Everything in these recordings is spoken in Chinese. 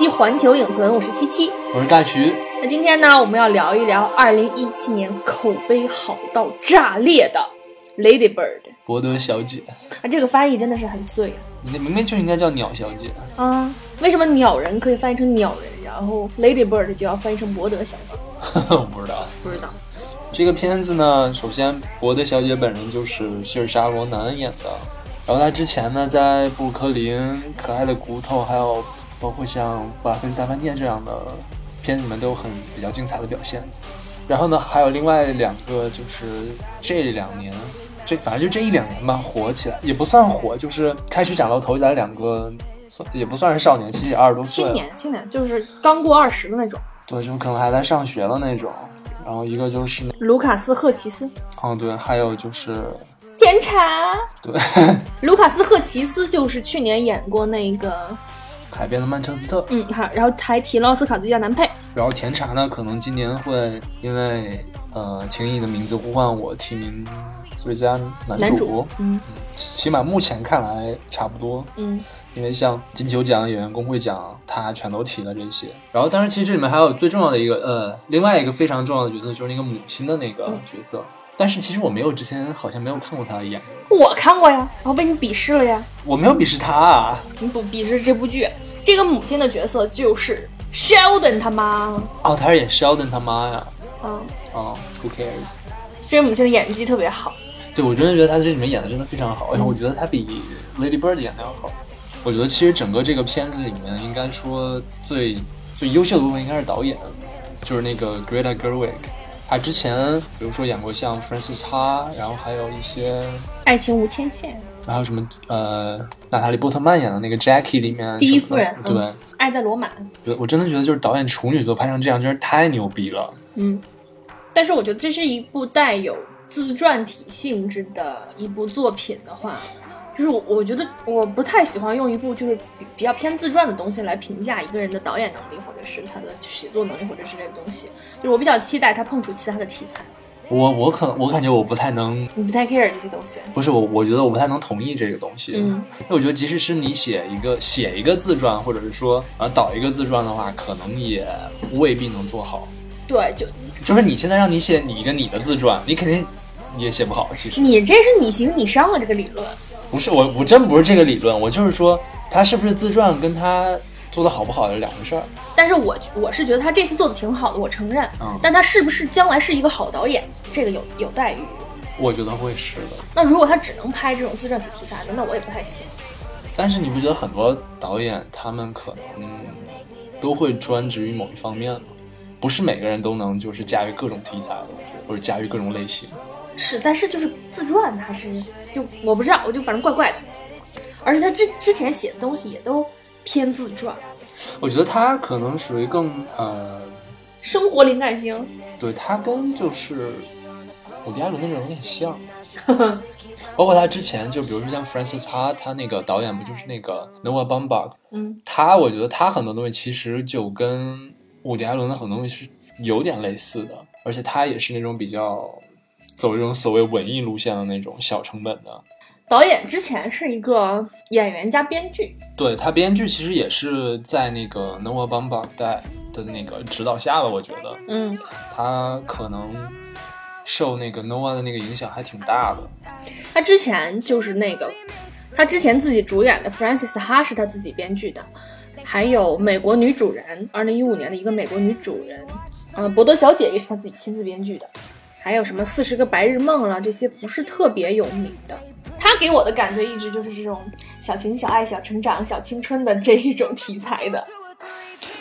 期环球影屯，我是七七。我是大徐，那今天呢，我们要聊一聊二零一七年口碑好到炸裂的《Lady Bird》博德小姐，啊，这个翻译真的是很醉你明明就应该叫鸟小姐。啊！啊，为什么鸟人可以翻译成鸟人，然后 Lady Bird 就要翻译成博德小姐？我不知道不知道。这个片子呢，首先博德小姐本人就是希尔莎罗南演的，然后她之前呢在布鲁克林、可爱的骨头，还有包括像《巴菲斯大饭店》这样的片子里面都有很比较精彩的表现。然后呢，还有另外两个就是这两年。这反正就这一两年吧，火起来也不算火，就是开始崭露头角的两个，算也不算是少年，其实也二十多岁了。青年，青年就是刚过二十的那种。对，就可能还在上学的那种。然后一个就是，卢卡斯·赫奇斯，哦对，还有就是甜茶。对，卢卡斯·赫奇斯就是去年演过那个，海边的曼彻斯特。嗯，好，然后还提了奥斯卡最佳男配。然后甜茶呢，可能今年会因为呃，请以你的名字呼唤我提名最佳男主。男主，嗯起码目前看来差不多。嗯，因为像金球奖、演员工会奖，他全都提了这些。然后，当然，其实这里面还有最重要的一个，呃，另外一个非常重要的角色，就是那个母亲的那个角色。但是其实我没有之前好像没有看过他演，我看过呀，然后被你鄙视了呀。我没有鄙视他啊。你不鄙视这部剧，这个母亲的角色就是 Sheldon 他妈。哦，他是演 Sheldon 他妈呀。嗯，哦，Who cares？这个母亲的演技特别好。对，我真的觉得他在这里面演的真的非常好，而且我觉得他比 Lady Bird 演的要好。我觉得其实整个这个片子里面，应该说最最优秀的部分应该是导演，就是那个 Greta Gerwig。他之前比如说演过像 Francis Ha，然后还有一些，爱情无牵线，还有什么呃，娜塔莉波特曼演的那个 Jackie 里面第一夫人对，嗯爱在罗马。对我真的觉得就是导演处女作拍成这样，真是太牛逼了。嗯，但是我觉得这是一部带有自传体性质的一部作品的话，就是我我觉得我不太喜欢用一部就是比比较偏自传的东西来评价一个人的导演能力，或者是他的写作能力，或者是这个东西。就是我比较期待他碰触其他的题材，我我可能我感觉我不太能，你不太 care 这些东西。不是我我觉得我不太能同意这个东西。嗯，因为我觉得，即使是你写一个写一个自传，或者是说啊导一个自传的话，可能也未必能做好。对，就就是你现在让你写你一个你的自传，你肯定也写不好。其实你这是你行你上啊，这个理论。不是我，我真不是这个理论，我就是说他是不是自传跟他做的好不好是两回事儿。但是我我是觉得他这次做的挺好的，我承认。嗯但他是不是将来是一个好导演，这个有有待于。我觉得会是的，那如果他只能拍这种自传体题材的，那我也不太信。但是你不觉得很多导演他们可能都会专职于某一方面吗？不是每个人都能就是驾驭各种题材的，我觉得或者驾驭各种类型。是，但是就是自传，他是就我不知道，我就反正怪怪的。而且他之之前写的东西也都偏自传，我觉得他可能属于更呃，生活灵感型。对他跟就是伍迪·艾伦那种有点像，包括他之前就比如说像 Francis Ha，他那个导演不就是那个 Noah Baumbach，嗯，他我觉得他很多东西其实就跟伍迪·艾伦的很多东西是有点类似的，而且他也是那种比较走这种所谓文艺路线的那种小成本的。导演之前是一个演员加编剧，对他编剧其实也是在那个 Noah Baumbach 带的那个指导下吧，我觉得嗯，他可能受那个 Noah 的那个影响还挺大的。他之前就是那个，他之前自己主演的《Francis Ha》是他自己编剧的，还有《美国女主人》，二零一五年的一个美国女主人，呃，博德小姐也是他自己亲自编剧的，还有什么《四十个白日梦》啦，这些不是特别有名的。他给我的感觉一直就是这种小情小爱、小成长、小青春的这一种题材的。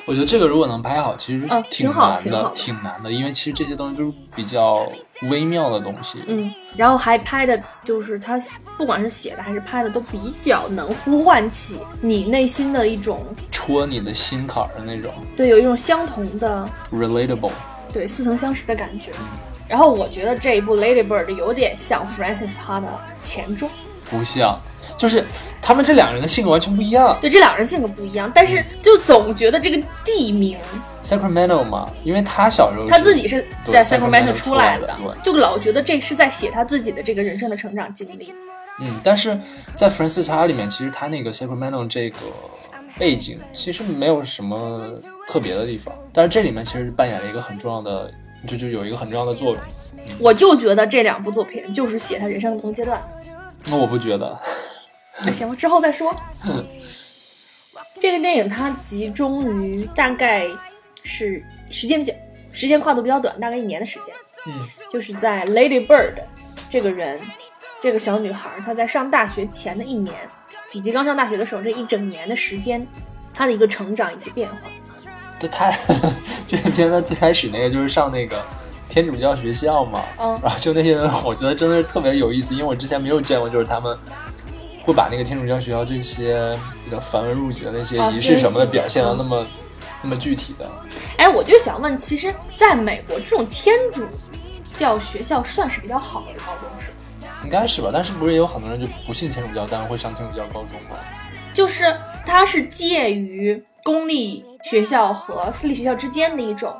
我觉得这个如果能拍好，其实嗯挺难的，挺好的挺难的，因为其实这些东西都是比较微妙的东西。嗯，然后还拍的就是他不管是写的还是拍的，都比较能呼唤起你内心的一种戳你的心坎儿的那种对有一种相同的 relatable。对似曾相识的感觉。然后我觉得这一部《Lady Bird》有点像 Francis Ha 的前传，不像，就是他们这两个人的性格完全不一样。对这两人性格不一样，但是就总觉得这个地名 Sacramento 嘛，因为他小时候他自己是在 Sacramento 出来的就老觉得这是在写他自己的这个人生的成长经历。嗯，但是在 Francis Ha 里面，其实他那个 Sacramento 这个背景其实没有什么特别的地方，但是这里面其实扮演了一个很重要的，就就有一个很重要的作用。我就觉得这两部作品就是写他人生的不同阶段。那我不觉得，那行吧，之后再说。这个电影它集中于大概是时间比较时间跨度比较短，大概一年的时间，嗯就是在 Lady Bird 这个人，这个小女孩，她在上大学前的一年，以及刚上大学的时候这一整年的时间，她的一个成长以及变化。这太这个片子最开始那个就是上那个天主教学校嘛，嗯然后就那些人，我觉得真的是特别有意思，因为我之前没有见过，就是他们会把那个天主教学校这些比较繁文缛节的那些啊仪式什么的表现的那么那么具体的。哎，我就想问，其实在美国这种天主教学校算是比较好的高中是吗？应该是吧，但是不是也有很多人就不信天主教，但是会上天主教高中吗？就是它是介于公立学校和私立学校之间的一种，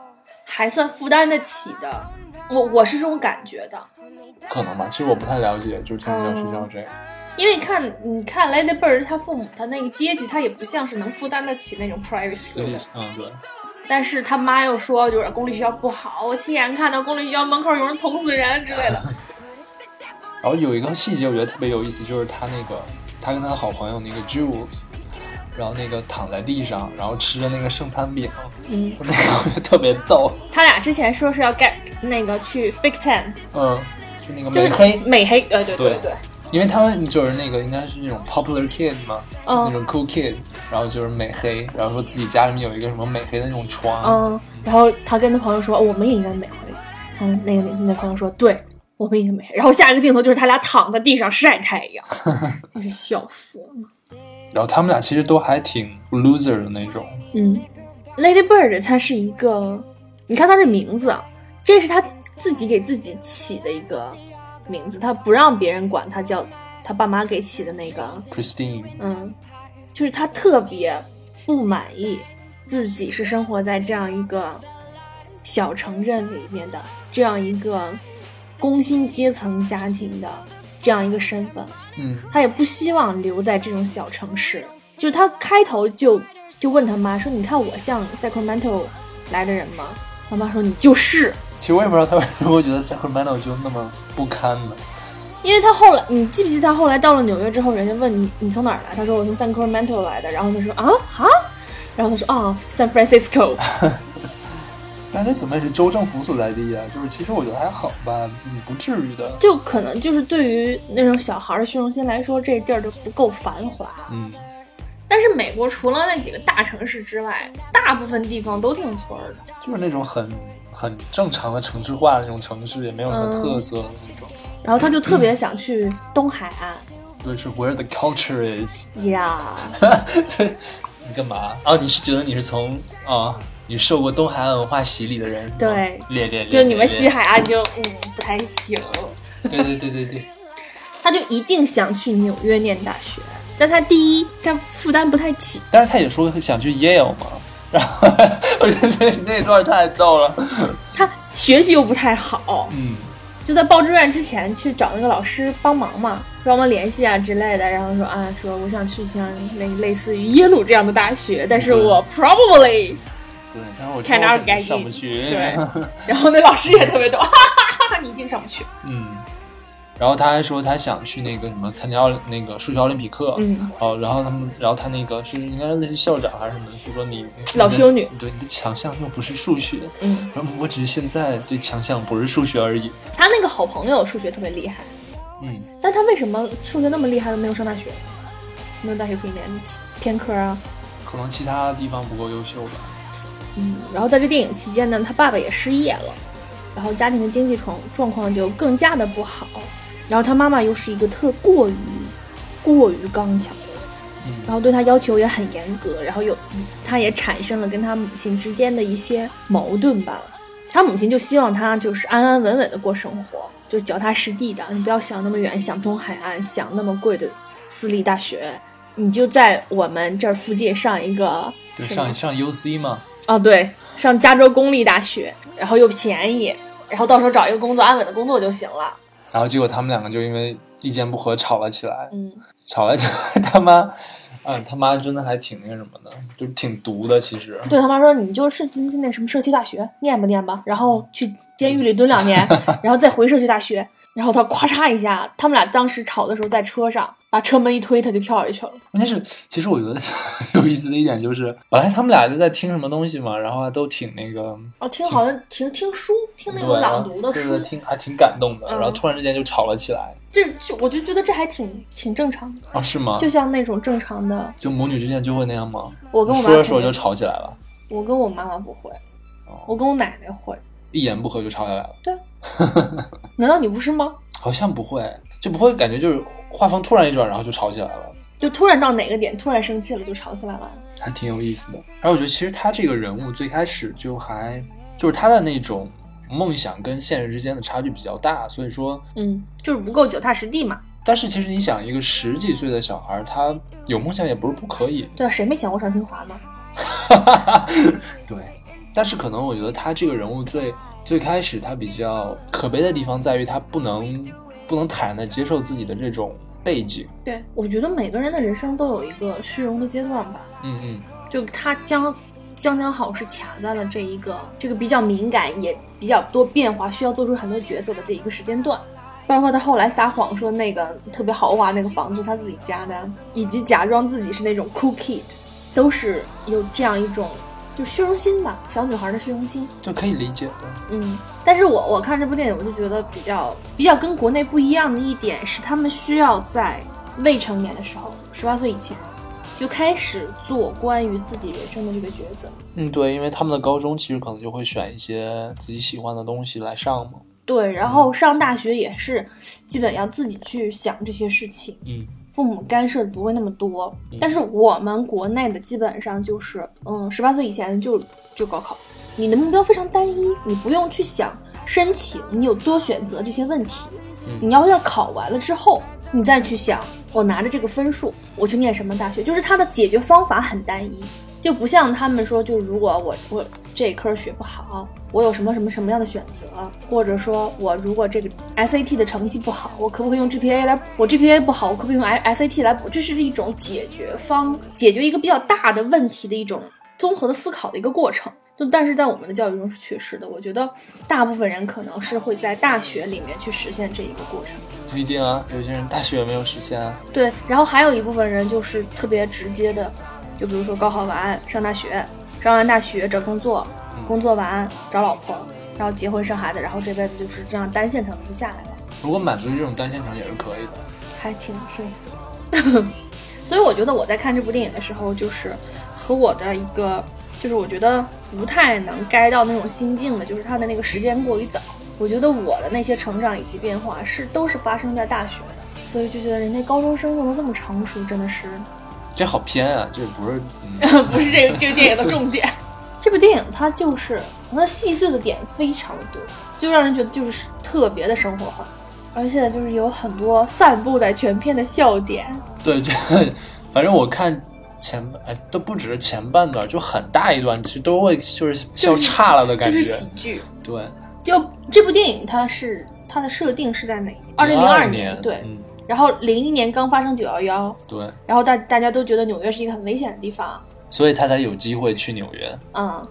还算负担得起的。我我是这种感觉的，可能吧，其实我不太了解，就是天主教学校这样。因为看你看 Lady Bird 他父母他那个阶级，他也不像是能负担得起那种 private 私 school 立的。，嗯，对，但是他妈又说，就是公立学校不好，我亲眼看到公立学校门口有人捅死人之类的。然后有一个细节我觉得特别有意思，就是他那个他跟他的好朋友那个 Jules，然后那个躺在地上，然后吃着那个剩餐饼，嗯，那 个特别逗，他俩之前说是要 get 那个去 Fake Tan，嗯，就那个美黑，美黑，呃，对对。对对，因为他们就是那个应该是那种 popular kid 嘛，嗯。那种 cool kid，然后就是美黑，然后说自己家里面有一个什么美黑的那种床，嗯，然后他跟他朋友说，我们也应该美黑。嗯，那个那朋友说，对，我们也应该美黑。然后下一个镜头就是他俩躺在地上晒太阳，真是笑死了。然后他们俩其实都还挺 loser 的那种，嗯，Lady Bird 它是一个，你看它这名字啊，这是他自己给自己起的一个名字，他不让别人管他叫他爸妈给起的那个，Christine，嗯，就是他特别不满意自己是生活在这样一个小城镇里面的这样一个工薪阶层家庭的这样一个身份，嗯，他也不希望留在这种小城市。就是他开头就就问他妈说：“你看我像 Sacramento 来的人吗？”他妈说：“你就是。”其实我也不知道他为什么会觉得 Sacramento 就那么不堪呢。因为他后来，你记不记得他后来到了纽约之后，人家问你你从哪儿来，他说我从 Sacramento 来的，然后他说啊哈，然后他说啊 San Francisco，但是怎么也是州政府所在地啊，就是其实我觉得还好吧，嗯，不至于的。就可能就是对于那种小孩的虚荣心来说，这地儿就不够繁华。嗯，但是美国除了那几个大城市之外，大部分地方都挺村儿的。就是那种很很正常的城市化的那种城市，也没有什么特色的那种。然后他就特别想去东海岸对，是 where the culture is。呀。对，你干嘛？哦，你是觉得你是从啊、你受过东海岸文化洗礼的人？对烈烈烈，就你们西海岸就嗯不太行，对对对对对，他就一定想去纽约念大学。但他第一，他负担不太起，但是他也说想去 Yale 嘛，然后我觉得那那段太逗了。他学习又不太好，嗯，就在报志愿之前去找那个老师帮忙嘛，帮忙联系啊之类的，然后说啊，说我想去像类类似于耶鲁这样的大学，但是我 probably 对，但是我看着着该上不去。对，然后那老师也特别逗，哈哈哈哈，你一定上不去。嗯，然后他还说他想去那个什么参加奥那个数学奥林匹克，嗯，哦，然后他们，然后他那个是应该是类似校长还是什么，就说你老师有女对你的强项又不是数学，嗯，然后我只是现在对强项不是数学而已，他那个好朋友数学特别厉害，嗯，但他为什么数学那么厉害都没有上大学？没有大学可以念偏科啊？可能其他地方不够优秀吧。嗯，然后在这电影期间呢，他爸爸也失业了，然后家庭的经济状状况就更加的不好，然后他妈妈又是一个特过于过于刚强的人，嗯然后对他要求也很严格，然后有他也产生了跟他母亲之间的一些矛盾吧。他母亲就希望他就是安安稳稳的过生活，就是脚踏实地的，你不要想那么远，想东海岸，想那么贵的私立大学，你就在我们这儿附近上一个对，上上 UC 嘛，哦，对，上加州公立大学，然后又便宜，然后到时候找一个工作安稳的工作就行了。然后结果他们两个就因为意见不合吵了起来，嗯，吵了起来，他妈，嗯，他妈真的还挺那什么的，就是挺毒的，其实。对他妈说你就是进那什么社区大学念吧念吧，然后去监狱里蹲两年，然后再回社区大学。然后他咵嚓一下，他们俩当时吵的时候在车上，把车门一推，他就跳下去了。关键是，其实我觉得 有意思的一点就是，本来他们俩就在听什么东西嘛，然后还都挺那个，哦，听好像听听书，听那，种朗读的书对对，，听还挺感动的，嗯然后突然之间就吵了起来。这就我就觉得这还挺挺正常的，啊，是吗？就像那种正常的。就母女之间就会那样吗？我跟我妈说着说着就吵起来了，我跟我妈妈不会，哦我跟我奶奶会。一言不合就吵起来了。对难道你不是吗？好像不会，就不会感觉就是画风突然一转，然后就吵起来了，就突然到哪个点，突然生气了就吵起来了。还挺有意思的。然后我觉得其实他这个人物最开始就还就是他的那种梦想跟现实之间的差距比较大，所以说，嗯，就是不够脚踏实地嘛。但是其实你想，一个十几岁的小孩，他有梦想也不是不可以，对啊，谁没想过上清华呢？对。但是可能我觉得他这个人物最最开始他比较可悲的地方在于他不能不能坦然的接受自己的这种背景，对，我觉得每个人的人生都有一个虚荣的阶段吧。嗯嗯。就他将将将好是卡在了这一个这个比较敏感也比较多变化，需要做出很多抉择的这一个时间段。包括他后来撒谎说那个特别豪华那个房子是他自己家的，以及假装自己是那种 cool kid，都是有这样一种就虚荣心吧，小女孩的虚荣心。就可以理解的，嗯，但是我我看这部电影，我就觉得比较比较跟国内不一样的一点是，他们需要在未成年的时候，十八岁以前就开始做关于自己人生的这个抉择。嗯，对，因为他们的高中其实可能就会选一些自己喜欢的东西来上嘛。对，然后上大学也是，基本要自己去想这些事情，嗯，父母干涉的不会那么多。但是我们国内的基本上就是，嗯，十八岁以前就就高考，你的目标非常单一，你不用去想申请你有多选择这些问题，嗯你要要考完了之后，你再去想我拿着这个分数我去念什么大学，就是它的解决方法很单一。就不像他们说，就如果我我这科学不好，我有什么什么什么样的选择，或者说我如果这个 SAT 的成绩不好，我可不可以用 GPA 来？我 GPA 不好，我可不可以用 SAT 来补？这是一种解决方，解决一个比较大的问题的一种综合的思考的一个过程。就但是在我们的教育中是缺失的。我觉得大部分人可能是会在大学里面去实现这一个过程。不一定啊，有些人大学也没有实现啊。对，然后还有一部分人就是特别直接的，就比如说高考完上大学，上完大学找工作，工作完找老婆，然后结婚生孩子，然后这辈子就是这样单线程就下来了，如果满足于这种单线程也是可以的。还挺幸福的。所以我觉得我在看这部电影的时候，就是和我的一个，就是我觉得不太能 get 到那种心境的，就是他的那个时间过于早。我觉得我的那些成长以及变化是都是发生在大学的，所以就觉得人家高中生都能这么成熟，真的是。这好偏啊，这不是，嗯、不是这个这个电影的重点。这部电影它就是它细碎的点非常的多，就让人觉得就是特别的生活化，而且就是有很多散布在全片的笑点。对这，反正我看前哎都不只是前半段，就很大一段，其实都会就是笑岔了的感觉。就是喜剧。对，就这部电影它是它的设定是在哪年？二零零二年，对。嗯，然后零一年刚发生九幺幺，对，然后大大家都觉得纽约是一个很危险的地方，所以他才有机会去纽约。嗯，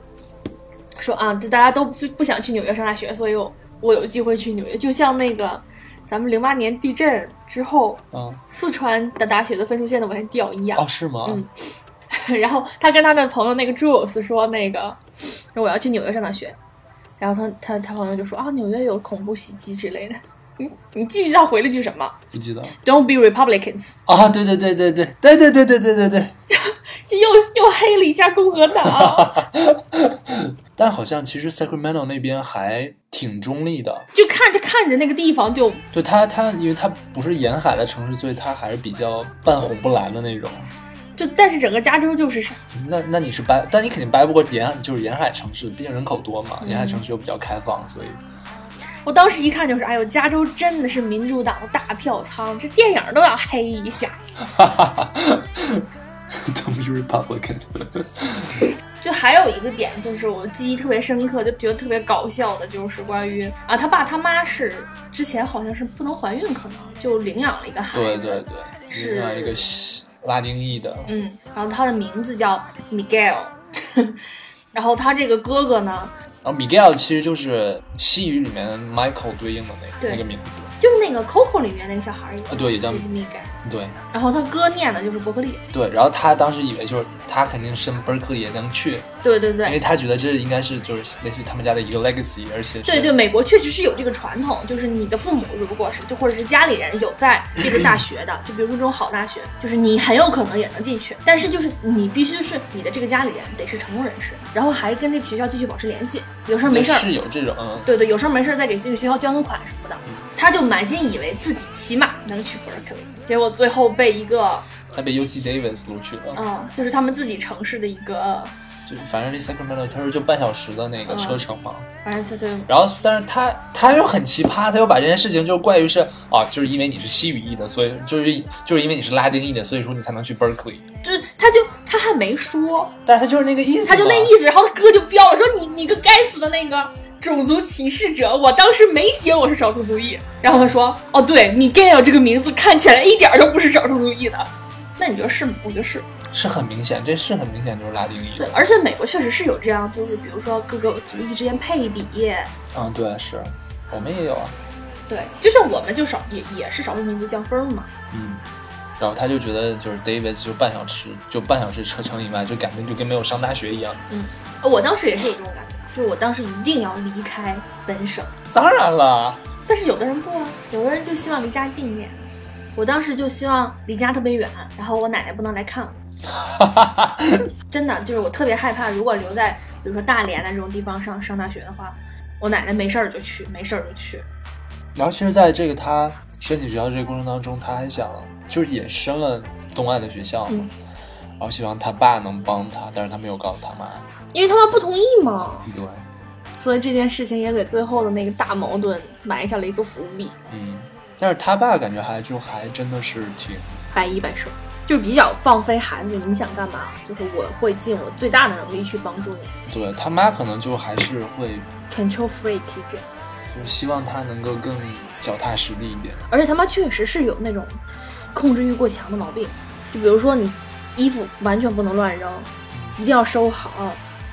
说啊，这大家都不不想去纽约上大学，所以我我有机会去纽约，就像那个咱们零八年地震之后，嗯，四川的大学的分数线都往下掉一样。哦，是吗？嗯 然后他跟他的朋友那个 Jules 说，那个说我要去纽约上大学，然后他他他朋友就说啊，纽约有恐怖袭击之类的，你你记不记得他回了句什么不记得？Don't be Republicans，啊？对对对对对对对对对对对对。就又又黑了一下共和党，但好像其实 Sacramento 那边还挺中立的，就看着看着那个地方就对它它因为它不是沿海的城市，所以它还是比较半红不蓝的那种。就，但是整个加州就是啥？那那你是掰，但你肯定掰不过沿就是沿海城市，毕竟人口多嘛，沿海城市又比较开放，所以。我当时一看就是，哎呦，加州真的是民主党的大票仓，这电影都要黑一下。哈哈哈都是 Republican。就还有一个点，就是我记忆特别深刻，就觉得特别搞笑的，就是关于啊，他爸他妈是之前好像是不能怀孕，可能就领养了一个孩子。对对对，是领养一个。拉丁裔的，嗯，然后他的名字叫 Miguel，然后他这个哥哥呢，然后 Miguel 其实就是西语里面 Michael 对应的那个那个名字，就是那个 Coco 里面那个小孩儿，对，也叫 Miguel。对，然后他哥念的就是伯克利。对，然后他当时以为就是他肯定升伯克利也能去。对对对，因为他觉得这应该是就是类似于他们家的一个 legacy，而且对对，美国确实是有这个传统，就是你的父母如果是就或者是家里人有在这个大学的，就比如说这种好大学，就是你很有可能也能进去，但是就是你必须是你的这个家里人得是成功人士，然后还跟这个学校继续保持联系，有事儿没事儿是有这种，对对，有事儿没事儿再给这个学校捐个款什么的。他就满心以为自己起码能去 Berkeley，结果最后被一个他被 UC Davis 录取了。嗯，就是他们自己城市的一个，就反正离 Sacramento 他说就半小时的那个车程嘛。反正就对。然后，但是他他又很奇葩，他又把这件事情就怪于是啊，就是因为你是西语裔的，所以就是就是因为你是拉丁裔的，所以说你才能去 Berkeley。就是他就他还没说，但是他就是那个意思，他就那意思，然后他哥就飙了，说你你个该死的那个。种族歧视者，我当时没写我是少数族裔。然后他说：“哦，对，Miguel 这个名字看起来一点都不是少数族裔的。”那你觉得是吗？我觉得是，是很明显，这是很明显就是拉丁裔。对，而且美国确实是有这样，就是比如说各个族裔之间配比。嗯，对，是我们也有啊。对，就像我们就少也也是少数民族降分嘛。嗯，然后他就觉得就是 David 就半小时就半小时车程以外，就感觉就跟没有上大学一样。嗯，我当时也是有这种感觉。就我当时一定要离开本省，当然了。但是有的人不啊，有的人就希望离家近一点。我当时就希望离家特别远，然后我奶奶不能来看我。真的，就是我特别害怕，如果留在比如说大连的这种地方上上大学的话，我奶奶没事儿就去，没事儿就去。然后其实在这个他申请学校这个过程当中，他还想就是也申了东岸的学校嘛，然后希望他爸能帮他，但是他没有告诉他妈。因为他妈不同意嘛，对，所以这件事情也给最后的那个大矛盾埋下了一个伏笔。嗯，但是他爸感觉还就还真的是挺百依百顺，就比较放飞孩子，你想干嘛，就是我会尽我最大的能力去帮助你。对他妈可能就还是会 control freak 点，就是希望他能够更脚踏实地一点。而且他妈确实是有那种控制欲过强的毛病，就比如说你衣服完全不能乱扔，一定要收好。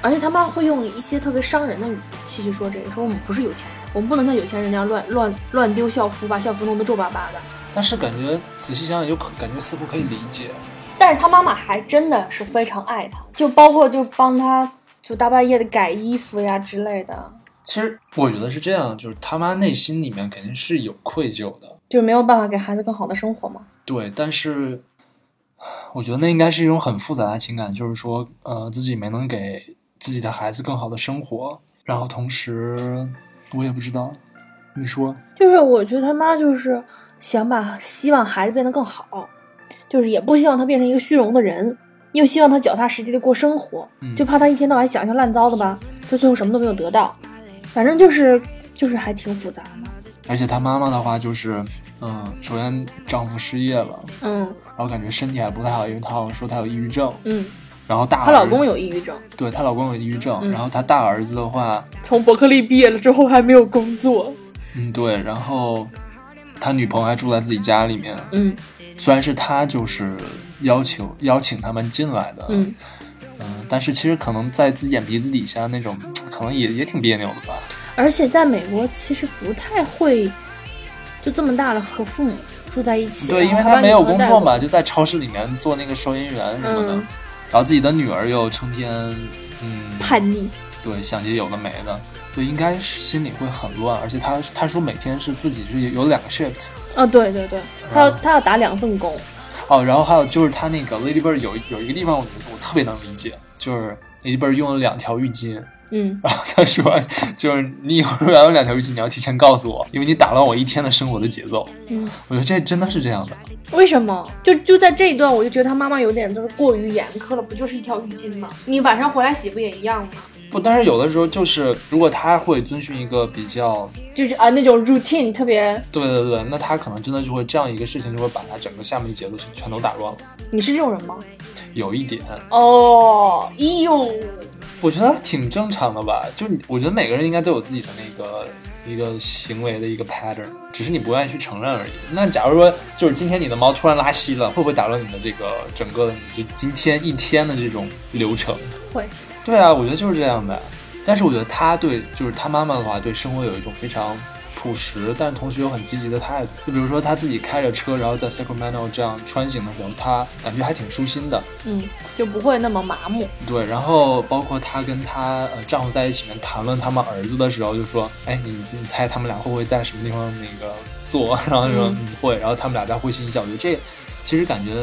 而且他妈会用一些特别伤人的语气去说这个，说我们不是有钱人，我们不能像有钱人那样乱乱乱丢校服，把校服弄得皱巴巴的。但是感觉仔细想想，就可感觉似乎可以理解。但是他妈妈还真的是非常爱他，就包括就帮他就大半夜的改衣服呀之类的。其实我觉得是这样，就是他妈内心里面肯定是有愧疚的，就是没有办法给孩子更好的生活嘛。对，但是我觉得那应该是一种很复杂的情感，就是说，呃，自己没能给。自己的孩子更好的生活，然后同时，我也不知道，你说，就是我觉得他妈就是想把希望孩子变得更好，就是也不希望他变成一个虚荣的人，又希望他脚踏实地的过生活，就怕他一天到晚想一些乱糟的吧，他最后什么都没有得到，反正就是就是还挺复杂的。而且他妈妈的话就是，嗯，首先丈夫失业了，嗯，然后感觉身体还不太好，因为他好像说他有抑郁症，嗯。然后大她老公有抑郁症，对她老公有抑郁症。然后她大儿子的话，从伯克利毕业了之后还没有工作。嗯，对。然后他女朋友还住在自己家里面。嗯，虽然是他就是要求邀请他们进来的。嗯嗯，但是其实可能在自己眼皮子底下那种，可能也也挺别扭的吧。而且在美国其实不太会，就这么大了和父母住在一起。对，因为他没有工作嘛，就在超市里面做那个收银员什么的。然后自己的女儿又成天，嗯，叛逆，对，想些有的没的，对，应该是心里会很乱，而且他他说每天是自己是有两个 shift，啊，对对对，他要他要打两份工，哦，然后还有就是他那个 Lady Bird 有有一个地方，我我特别能理解，就是 Lady Bird 用了两条浴巾，嗯，然 后他说就是你以后要有两条浴巾，你要提前告诉我，因为你打乱我一天的生活的节奏。嗯，我觉得这真的是这样的。为什么？就就在这一段，我就觉得他妈妈有点就是过于严苛了，不就是一条浴巾吗？你晚上回来洗不也一样吗？不，但是有的时候就是，如果他会遵循一个比较，就是啊那种 routine 特别，对对对，那他可能真的就会这样一个事情，就会把他整个下面的节奏全都打乱了。你是这种人吗？有一点，哦，咦呦，我觉得挺正常的吧。就你我觉得每个人应该都有自己的那个一个行为的一个 pattern，只是你不愿意去承认而已。那假如说，就是今天你的猫突然拉稀了，会不会打乱你的这个整个你就今天一天的这种流程？会。对啊，我觉得就是这样的。但是我觉得他对，就是他妈妈的话，对生活有一种非常朴实，但同时又很积极的态度。就比如说他自己开着车，然后在 Sacramento 这样穿行的时候，他感觉还挺舒心的。嗯，就不会那么麻木。对，然后包括她跟她呃丈夫在一起面谈论他们儿子的时候，就说：“哎，你你猜他们俩会不会在什么地方那个做？” 然后说：“嗯嗯会。”然后他们俩在会心一笑。我觉得这其实感觉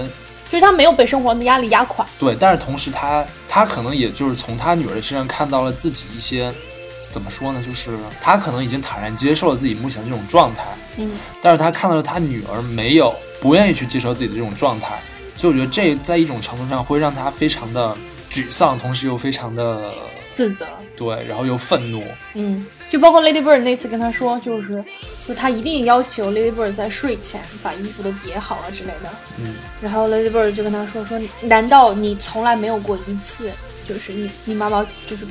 就是他没有被生活的压力压垮。对，但是同时他他可能也就是从他女儿的身上看到了自己一些怎么说呢，就是他可能已经坦然接受了自己目前这种状态，嗯，但是他看到了他女儿没有不愿意去接受自己的这种状态，所以我觉得这在一种程度上会让他非常的沮丧，同时又非常的自责。对，然后又愤怒。嗯，就包括 Lady Bird 那次跟他说，就是就他一定要求 Lady Bird 在睡前把衣服都叠好了之类的。嗯，然后 Lady Bird 就跟他说说，难道你从来没有过一次，就是你你妈妈就是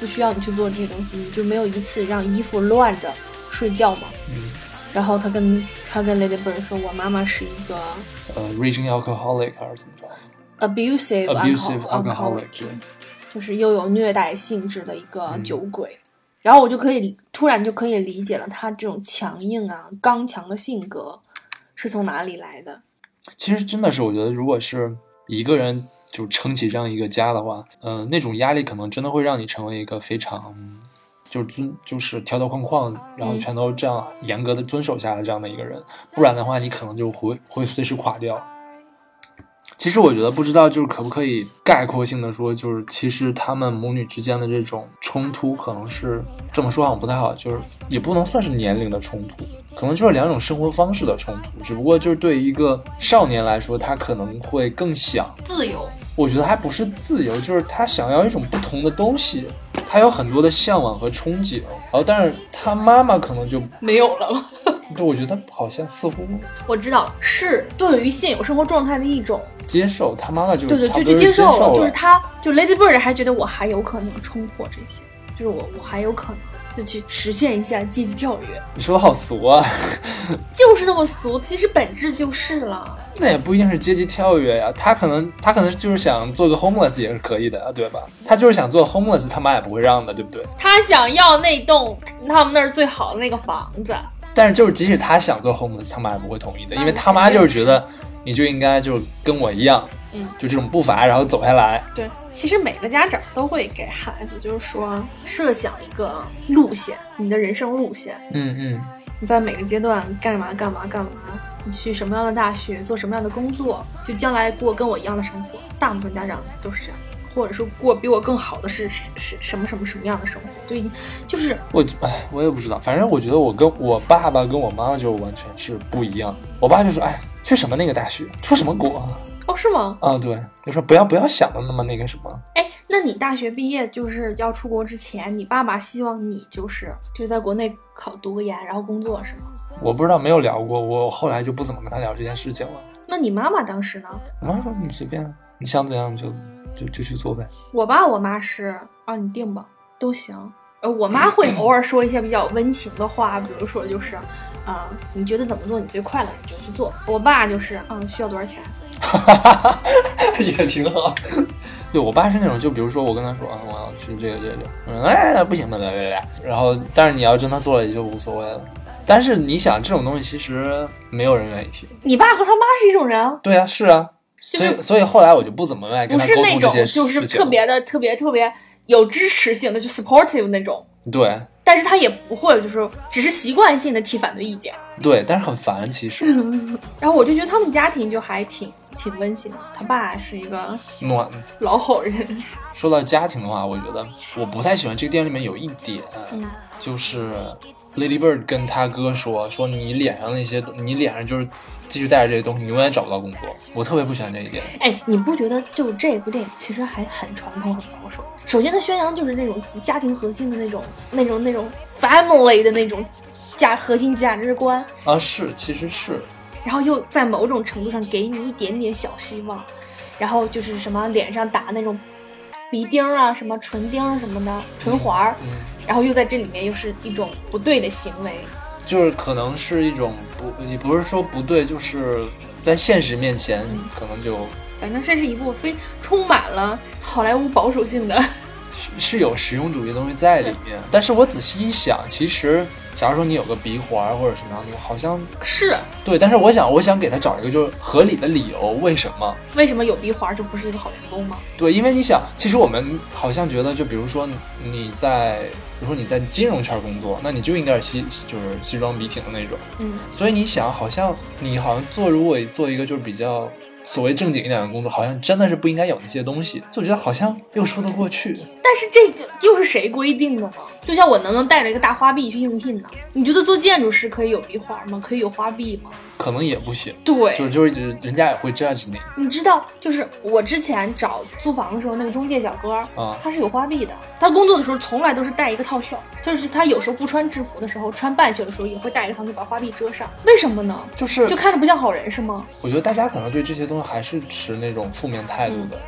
不需要你去做这些东西，你就没有一次让衣服乱着睡觉吗？嗯，然后他跟他跟 Lady Bird 说，我妈妈是一个呃，raging alcoholic 还是怎么着 abusive？abusive alcoholic，alcoholic，对就是又有虐待性质的一个嗯酒鬼。然后我就可以突然就可以理解了他这种强硬啊、刚强的性格是从哪里来的。其实真的是，我觉得如果是一个人就撑起这样一个家的话，呃，那种压力可能真的会让你成为一个非常就是遵就是条条框框，然后全都这样严格的遵守下来这样的一个人，不然的话，你可能就会会随时垮掉。其实我觉得不知道，就是可不可以概括性的说，就是其实他们母女之间的这种冲突，可能是这么说好像不太好，就是也不能算是年龄的冲突，可能就是两种生活方式的冲突。只不过就是对于一个少年来说，他可能会更想，自由，我觉得还不是自由，就是他想要一种不同的东西，他有很多的向往和憧憬。然后，但是他妈妈可能就，没有了吗？对我觉得好像似乎我知道，是对于现有生活状态的一种，接受，他妈妈就对对，就去接受了，就是他，就 Lady Bird 还觉得我还有可能冲破这些，就是我我还有可能就去实现一下阶级跳跃，你说的好俗啊。就是那么俗，其实本质就是了。那也不一定是阶级跳跃呀，他可能他可能就是想做个 homeless 也是可以的，对吧？他就是想做 homeless，他妈也不会让的，对不对？他想要那栋他们那儿最好的那个房子，但是就是即使他想做 homeless，他妈也不会同意的，因为他妈就是觉得你就应该就是跟我一样，嗯，就这种步伐，然后走下来。对，其实每个家长都会给孩子，就是说设想一个路线，你的人生路线，嗯嗯，你在每个阶段干嘛干嘛干嘛，你去什么样的大学，做什么样的工作，就将来过跟我一样的生活。大部分家长都是这样，或者说过比我更好的是是是什么什么什么样的生活，就已经就是我哎，我也不知道，反正我觉得我跟我爸爸跟我妈妈就完全是不一样。我爸就说，哎，去什么那个大学，出什么国哦是吗？啊？对，就说不要不要想的那么那个什么。哎，那你大学毕业就是要出国之前，你爸爸希望你就是就是在国内考读个研，然后工作是吗？我不知道，没有聊过，我后来就不怎么跟他聊这件事情了。那你妈妈当时呢？我妈说你随便，你想怎样就就就去做呗。我爸我妈是啊，你定吧，都行。呃，我妈会偶尔说一些比较温情的话，比如说就是，啊、你觉得怎么做你最快乐，你就去做。我爸就是，嗯，需要多少钱？也挺好。对我爸是那种，就比如说我跟他说啊，我要去这个这个这个，嗯，哎，不行的，来来来。然后，但是你要真他做了，也就无所谓了。但是你想，这种东西其实没有人愿意听。你爸和他妈是一种人啊，对啊，是啊。就是所以，所以后来我就不怎么爱跟不是那种他沟通这些就是特别的特别特别有支持性的，就 supportive 那种，对。但是他也不会就是只是习惯性的提反对意见。对，但是很烦其实。然后我就觉得他们家庭就还挺挺温馨的，他爸是一个暖。老好人，说到家庭的话，我觉得我不太喜欢这个电影里面有一点，嗯。就是 Lady Bird 跟他哥说说你脸上那些，你脸上就是继续带着这些东西，你永远找不到工作。我特别不喜欢这一点。哎，你不觉得就这部电影其实还很传统、很保守？首先，它宣扬就是那种家庭核心的那种、那种、那种 family 的那种价核心价值观，啊，是，其实是，然后又在某种程度上给你一点点小希望，然后就是什么脸上打那种鼻钉啊、什么唇钉什么的唇环儿，嗯，然后又在这里面又是一种不对的行为。就是可能是一种不，也不是说不对，就是在现实面前，可能就反正这是一部非充满了好莱坞保守性的，是有实用主义的东西在里面。但是我仔细一想，其实假如说你有个鼻环或者什么样的，好像是对，但是我想，我想给他找一个就是合理的理由，为什么？为什么有鼻环就不是一个好员工吗？对，因为你想，其实我们好像觉得，就比如说你在，比如说你在金融圈工作，那你就应该是西，就是西装笔挺的那种。嗯，所以你想，好像你好像做，如果做一个就是比较所谓正经一点的工作，好像真的是不应该有那些东西。就觉得好像又说得过去。但是这个又是谁规定的呢？就像我能不能带着一个大花臂去应聘呢？你觉得做建筑师可以有鼻环吗？可以有花臂吗？可能也不行，对，就是就是人家也会 judge 你你知道，就是我之前找租房的时候，那个中介小哥儿，啊。他是有花臂的。他工作的时候从来都是带一个套袖，就是他有时候不穿制服的时候，穿半袖的时候也会带一个套袖把花臂遮上。为什么呢？就是就看着不像好人是吗？我觉得大家可能对这些东西还是持那种负面态度的。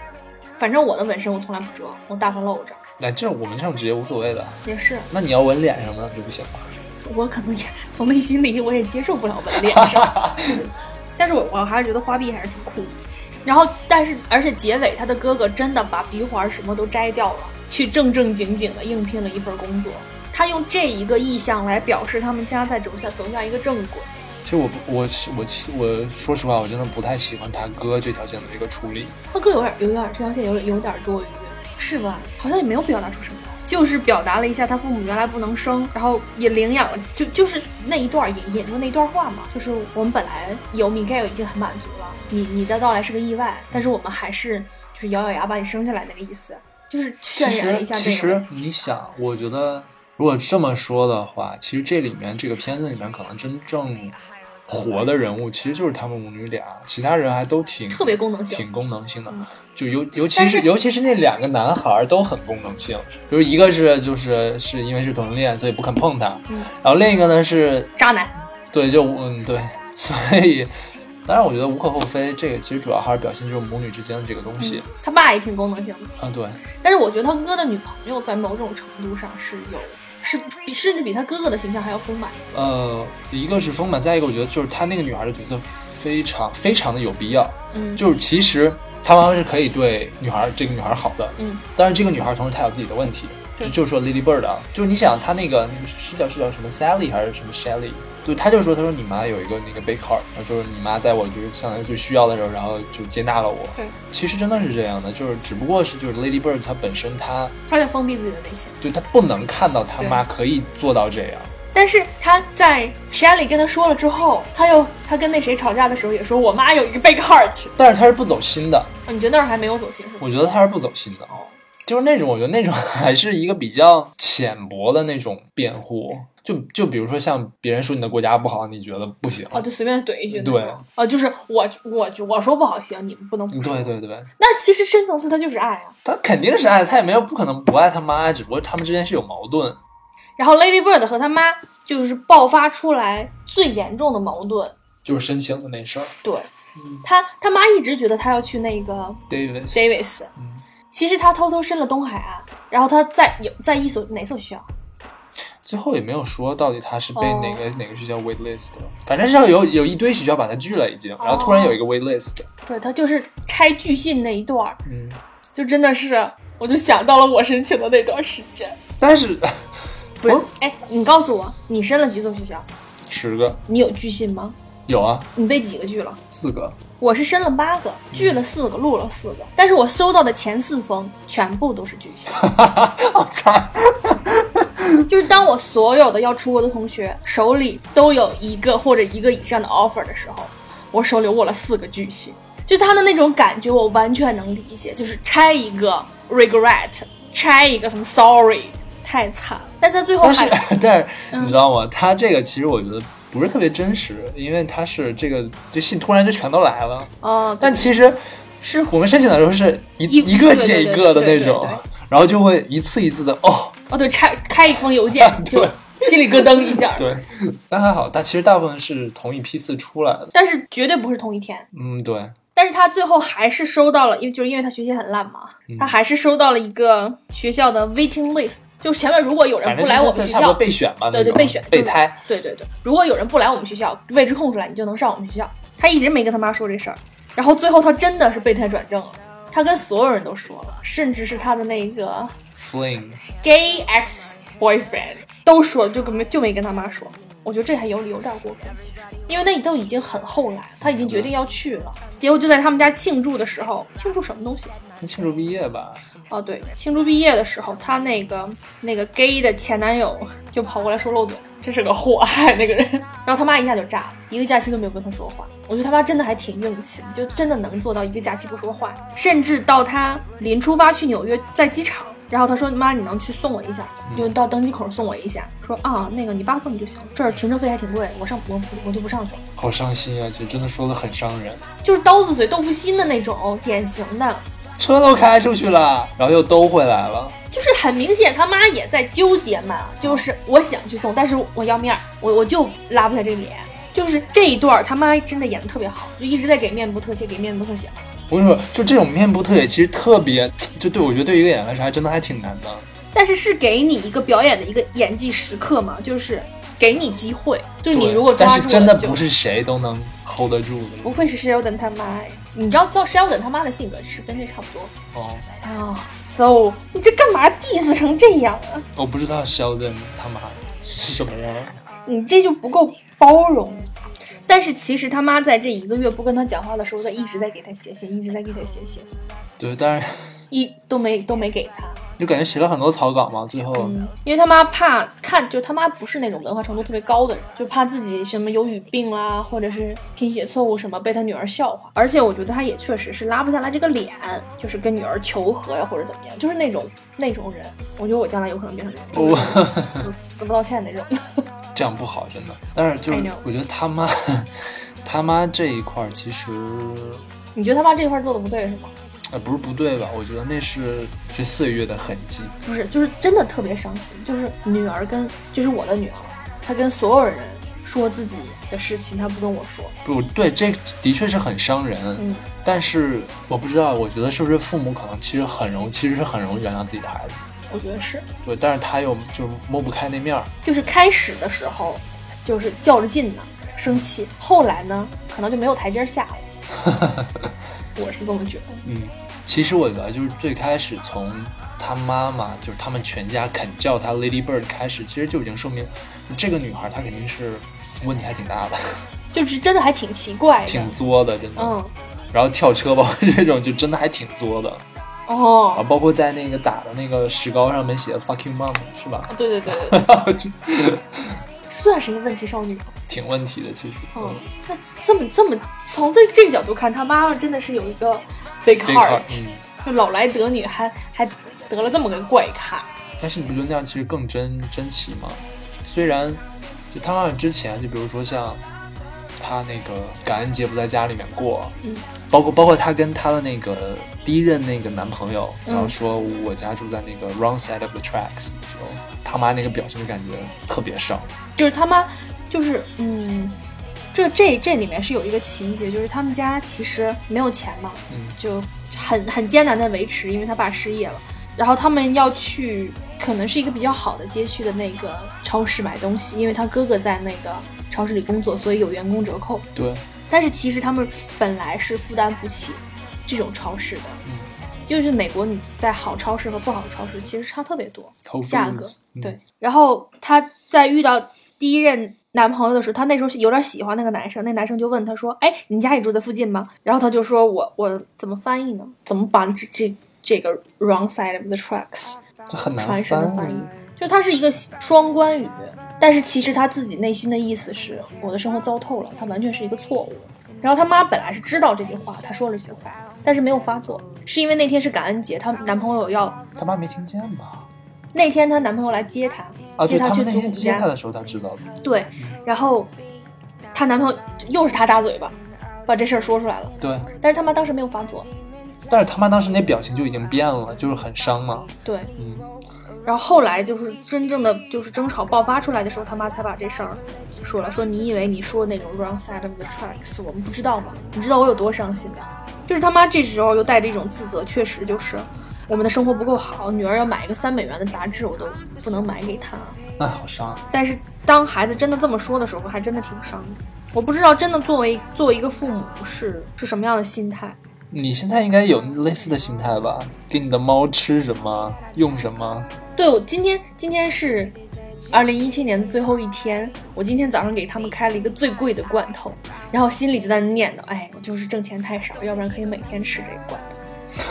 反正我的纹身我从来不遮，我大方露着。哎，这我们这种职业无所谓的。也是，那你要纹脸上呢就不行了。我可能也从内心里我也接受不了纹脸上，但是我我还是觉得花臂还是挺酷的。然后，但是而且结尾他的哥哥真的把鼻环什么都摘掉了，去正正经经的应聘了一份工作。他用这一个意向来表示他们家在走向走向一个正轨。其实我不，我我我说实话，我真的不太喜欢他哥这条线的这个处理。他哥有点有点这条线有有点多余，是吧？好像也没有表达出什么来，就是表达了一下他父母原来不能生，然后也领养了，就就是那一段引引出那一段话嘛，就是我们本来有 Miguel 已经很满足了，你你的到来是个意外，但是我们还是就是咬咬牙把你生下来那个意思，就是渲染了一下这个。其实你想，我觉得如果这么说的话，其实这里面这个片子里面可能真正活的人物，其实就是他们母女俩，其他人还都挺特别功能性挺功能性的嗯。就尤尤其是是尤其是那两个男孩儿都很功能性，比如一个是就是是因为是同性恋，所以不肯碰他，嗯然后另一个呢是渣男，对，就嗯对，所以当然我觉得无可厚非，这个其实主要还是表现就是母女之间的这个东西、他爸也挺功能性的，啊，对，但是我觉得他哥的女朋友在某种程度上是有。是比甚至比他哥哥的形象还要丰满，呃，一个是丰满，再一个我觉得就是他那个女孩的角色非常非常的有必要，嗯，就是其实他妈妈是可以对女孩这个女孩好的，嗯，但是这个女孩同时她有自己的问题，就就是说 Lily Bird 啊，就是你想她那个那个是叫是叫什么 Sally 还是什么 Shelly？对，他就说他说你妈有一个那个 big heart，然后就是你妈在我就是相当于最需要的时候，然后就接纳了我。对，其实真的是这样的，就是只不过是就是 Lady Bird 她本身她她在封闭自己的内心。对她不能看到她妈可以做到这样。但是他在 Shelly 跟他说了之后，他又他跟那谁吵架的时候也说，我妈有一个 big heart。但是她是不走心的，啊你觉得那儿还没有走心是吗？我觉得她是不走心的哦，就是那种我觉得那种 还是一个比较浅薄的那种辩护，就就比如说像别人说你的国家不好，你觉得不行，哦，就随便怼一句对种。啊，就是我我我说不好行，你们不能不。对对对，那其实深层次他就是爱啊。他肯定是爱他，也没有不可能不爱他妈，只不过他们之间是有矛盾。然后 Lady Bird 和他妈就是爆发出来最严重的矛盾。就是申请的那事儿对，他他妈一直觉得他要去那个，Davis Davis，嗯其实他偷偷申了东海岸，然后他在有在一所哪所学校？最后也没有说到底他是被哦哪个、哪个学校 waitlist 的，反正是有有一堆学校把他拒了已经，然后突然有一个 waitlist，对他就是拆拒信那一段儿，嗯，就真的是，我就想到了我申请的那段时间。但是不是哦，哎，你告诉我，你申了几所学校？十个你有拒信吗？有啊，你被几个拒了？四个，我是申了八个，拒了四个，录了四个，但是我收到的前四封全部都是拒信。好惨！就是当我所有的要出国的同学手里都有一个或者一个以上的 offer 的时候，我手里握了四个拒信。就他的那种感觉，我完全能理解。就是拆一个 regret，拆一个什么 sorry，太惨了。但他最后还，但是嗯你知道吗？他这个其实我觉得不是特别真实，因为他是这个这信突然就全都来了。哦，但其实是我们申请的时候是一一一个接一个的那种然后就会一次一次的哦，哦，对，拆开一封邮件 就对心里咯噔一下。对，但还好，但其实大部分是同一批次出来的。但是绝对不是同一天。嗯，对，但是他最后还是收到了，因为就是因为他学习很烂嘛，嗯他还是收到了一个学校的 waiting list，就是前面如果有人不来我们学校，备选嘛，对对备选就是备胎。对对对，如果有人不来我们学校，位置空出来，你就能上我们学校。他一直没跟他妈说这事儿，然后最后他真的是备胎转正了，他跟所有人都说了，甚至是他的那个 Fling，gay ex boyfriend 都说了，就跟没就没跟他妈说。我觉得这还有理有点过分，因为那都已经很后来，他已经决定要去了，结果就在他们家庆祝的时候，庆祝什么东西？那庆祝毕业吧？哦，对，庆祝毕业的时候，他那个那个 gay 的前男友就跑过来说漏嘴，这是个祸害那个人，然后他妈一下就炸了，一个假期都没有跟他说话。我觉得他妈真的还挺硬气的，就真的能做到一个假期不说话，甚至到他临出发去纽约，在机场。然后他说：“妈，你能去送我一下，就到登机口送我一下。说啊，那个你爸送你就行，这儿停车费还挺贵，我上我我就不上去了。好伤心啊！就真的说的很伤人，就是刀子嘴豆腐心的那种，典型的。车都开出去了，然后又兜回来了。就是很明显，他妈也在纠结嘛，就是我想去送，但是我要面儿，我我就拉不下这个脸。就是这一段儿，他妈真的演的特别好，就一直在给面部特写，给面部特写。我跟你说，就这种面部特写，其实特别，就对我觉得对一个演员来说，还真的还挺难的。但是是给你一个表演的一个演技时刻嘛，就是给你机会，就是你如果抓住了，但是真的不是谁都能 hold 得住的。不愧是 Sheldon 他妈哎，你知道叫 Sheldon 他妈的性格是跟这差不多哦，啊、so 你这干嘛 diss 成这样啊？我不知道 Sheldon 他妈是什么样。你这就不够包容。但是其实他妈在这一个月不跟他讲话的时候，他一直在给他写信，一直在给他写信，对，但是一都没都没给他。就感觉写了很多草稿嘛，最后、嗯，因为他妈怕看，就他妈不是那种文化程度特别高的人，就怕自己什么有语病啦，或者是拼写错误什么被他女儿笑话。而且我觉得他也确实是拉不下来这个脸，就是跟女儿求和呀或者怎么样，就是那种那种人。我觉得我将来有可能变成那种我死死不道歉那种。这样不好，真的。但是就是我觉得他妈 他妈这一块儿其实你觉得他妈这一块做的不对是吗？呃不是不对吧？我觉得那是是岁月的痕迹。不是，就是真的特别伤心。就是女儿跟，就是我的女儿，她跟所有人说自己的事情，她不跟我说。不对，这的确是很伤人。嗯，但是我不知道，我觉得是不是父母可能其实很容，其实是很容易原谅自己的孩子。我觉得是，对，但是他又就是摸不开那面儿。就是开始的时候就是较着劲呢，生气，后来呢，可能就没有台阶下了。我是这么觉得。嗯，其实我觉得就是最开始从他妈妈就是他们全家肯叫他 Lady Bird 开始，其实就已经说明这个女孩她肯定是问题还挺大的，就是真的还挺奇怪的。挺作的，真的。嗯，然后跳车吧 这种就真的还挺作的啊，哦，包括在那个打的那个石膏上面写的 “fuck you mom” 是吧？对对对对对，算是一个问题少女。挺问题的，其实。嗯，那这么这么从这这个角度看，她妈妈真的是有一个 big heart，嗯，就老来得女还还得了这么个怪咖。但是你不觉得那样其实更珍珍惜吗？虽然就他妈妈之前，就比如说像他那个感恩节不在家里面过，嗯，包括包括他跟他的那个第一任那个男朋友，嗯然后说我家住在那个 wrong side of the tracks 的时候，他妈那个表情就感觉特别伤。就是他妈，就是嗯，这这这里面是有一个情节，就是他们家其实没有钱嘛，嗯就很很艰难的维持，因为他爸失业了。然后他们要去，可能是一个比较好的街区的那个超市买东西，因为他哥哥在那个超市里工作，所以有员工折扣。对，但是其实他们本来是负担不起这种超市的，嗯就是美国你在好超市和不好的超市其实差特别多。价格对。然后她在遇到第一任男朋友的时候，她那时候有点喜欢那个男生，那男生就问她说：“哎，你家也住在附近吗？”然后她就说：“我我怎么翻译呢？怎么把这这这个 wrong side of the tracks 这很难传神的翻翻译？就它是一个双关语，但是其实他自己内心的意思是我的生活糟透了，它完全是一个错误。然后他妈本来是知道这句话，她说了这句话，但是没有发作，是因为那天是感恩节，她男朋友要她妈没听见吧？那天她男朋友来接她，接她去祖母家，的时候，她知道的。对，然后她男朋友又是她大嘴巴，把这事儿说出来了，对，但是他妈当时没有发作，但是他妈当时那表情就已经变了，就是很伤嘛。对，嗯，然后后来就是真正的就是争吵爆发出来的时候，他妈才把这事儿说了，说你以为你说的那种 wrong side of the tracks 我们不知道吗？你知道我有多伤心吗？就是他妈这时候又带着一种自责，确实就是我们的生活不够好，女儿要买一个三美元的杂志我都不能买给她。那好伤啊。但是当孩子真的这么说的时候，还真的挺伤的。我不知道真的作为作为一个父母是是什么样的心态。你现在应该有类似的心态吧？给你的猫吃什么，用什么？对，我今天今天是二零一七年的最后一天，我今天早上给他们开了一个最贵的罐头，然后心里就在那念叨，哎，我就是挣钱太少，要不然可以每天吃这个罐头。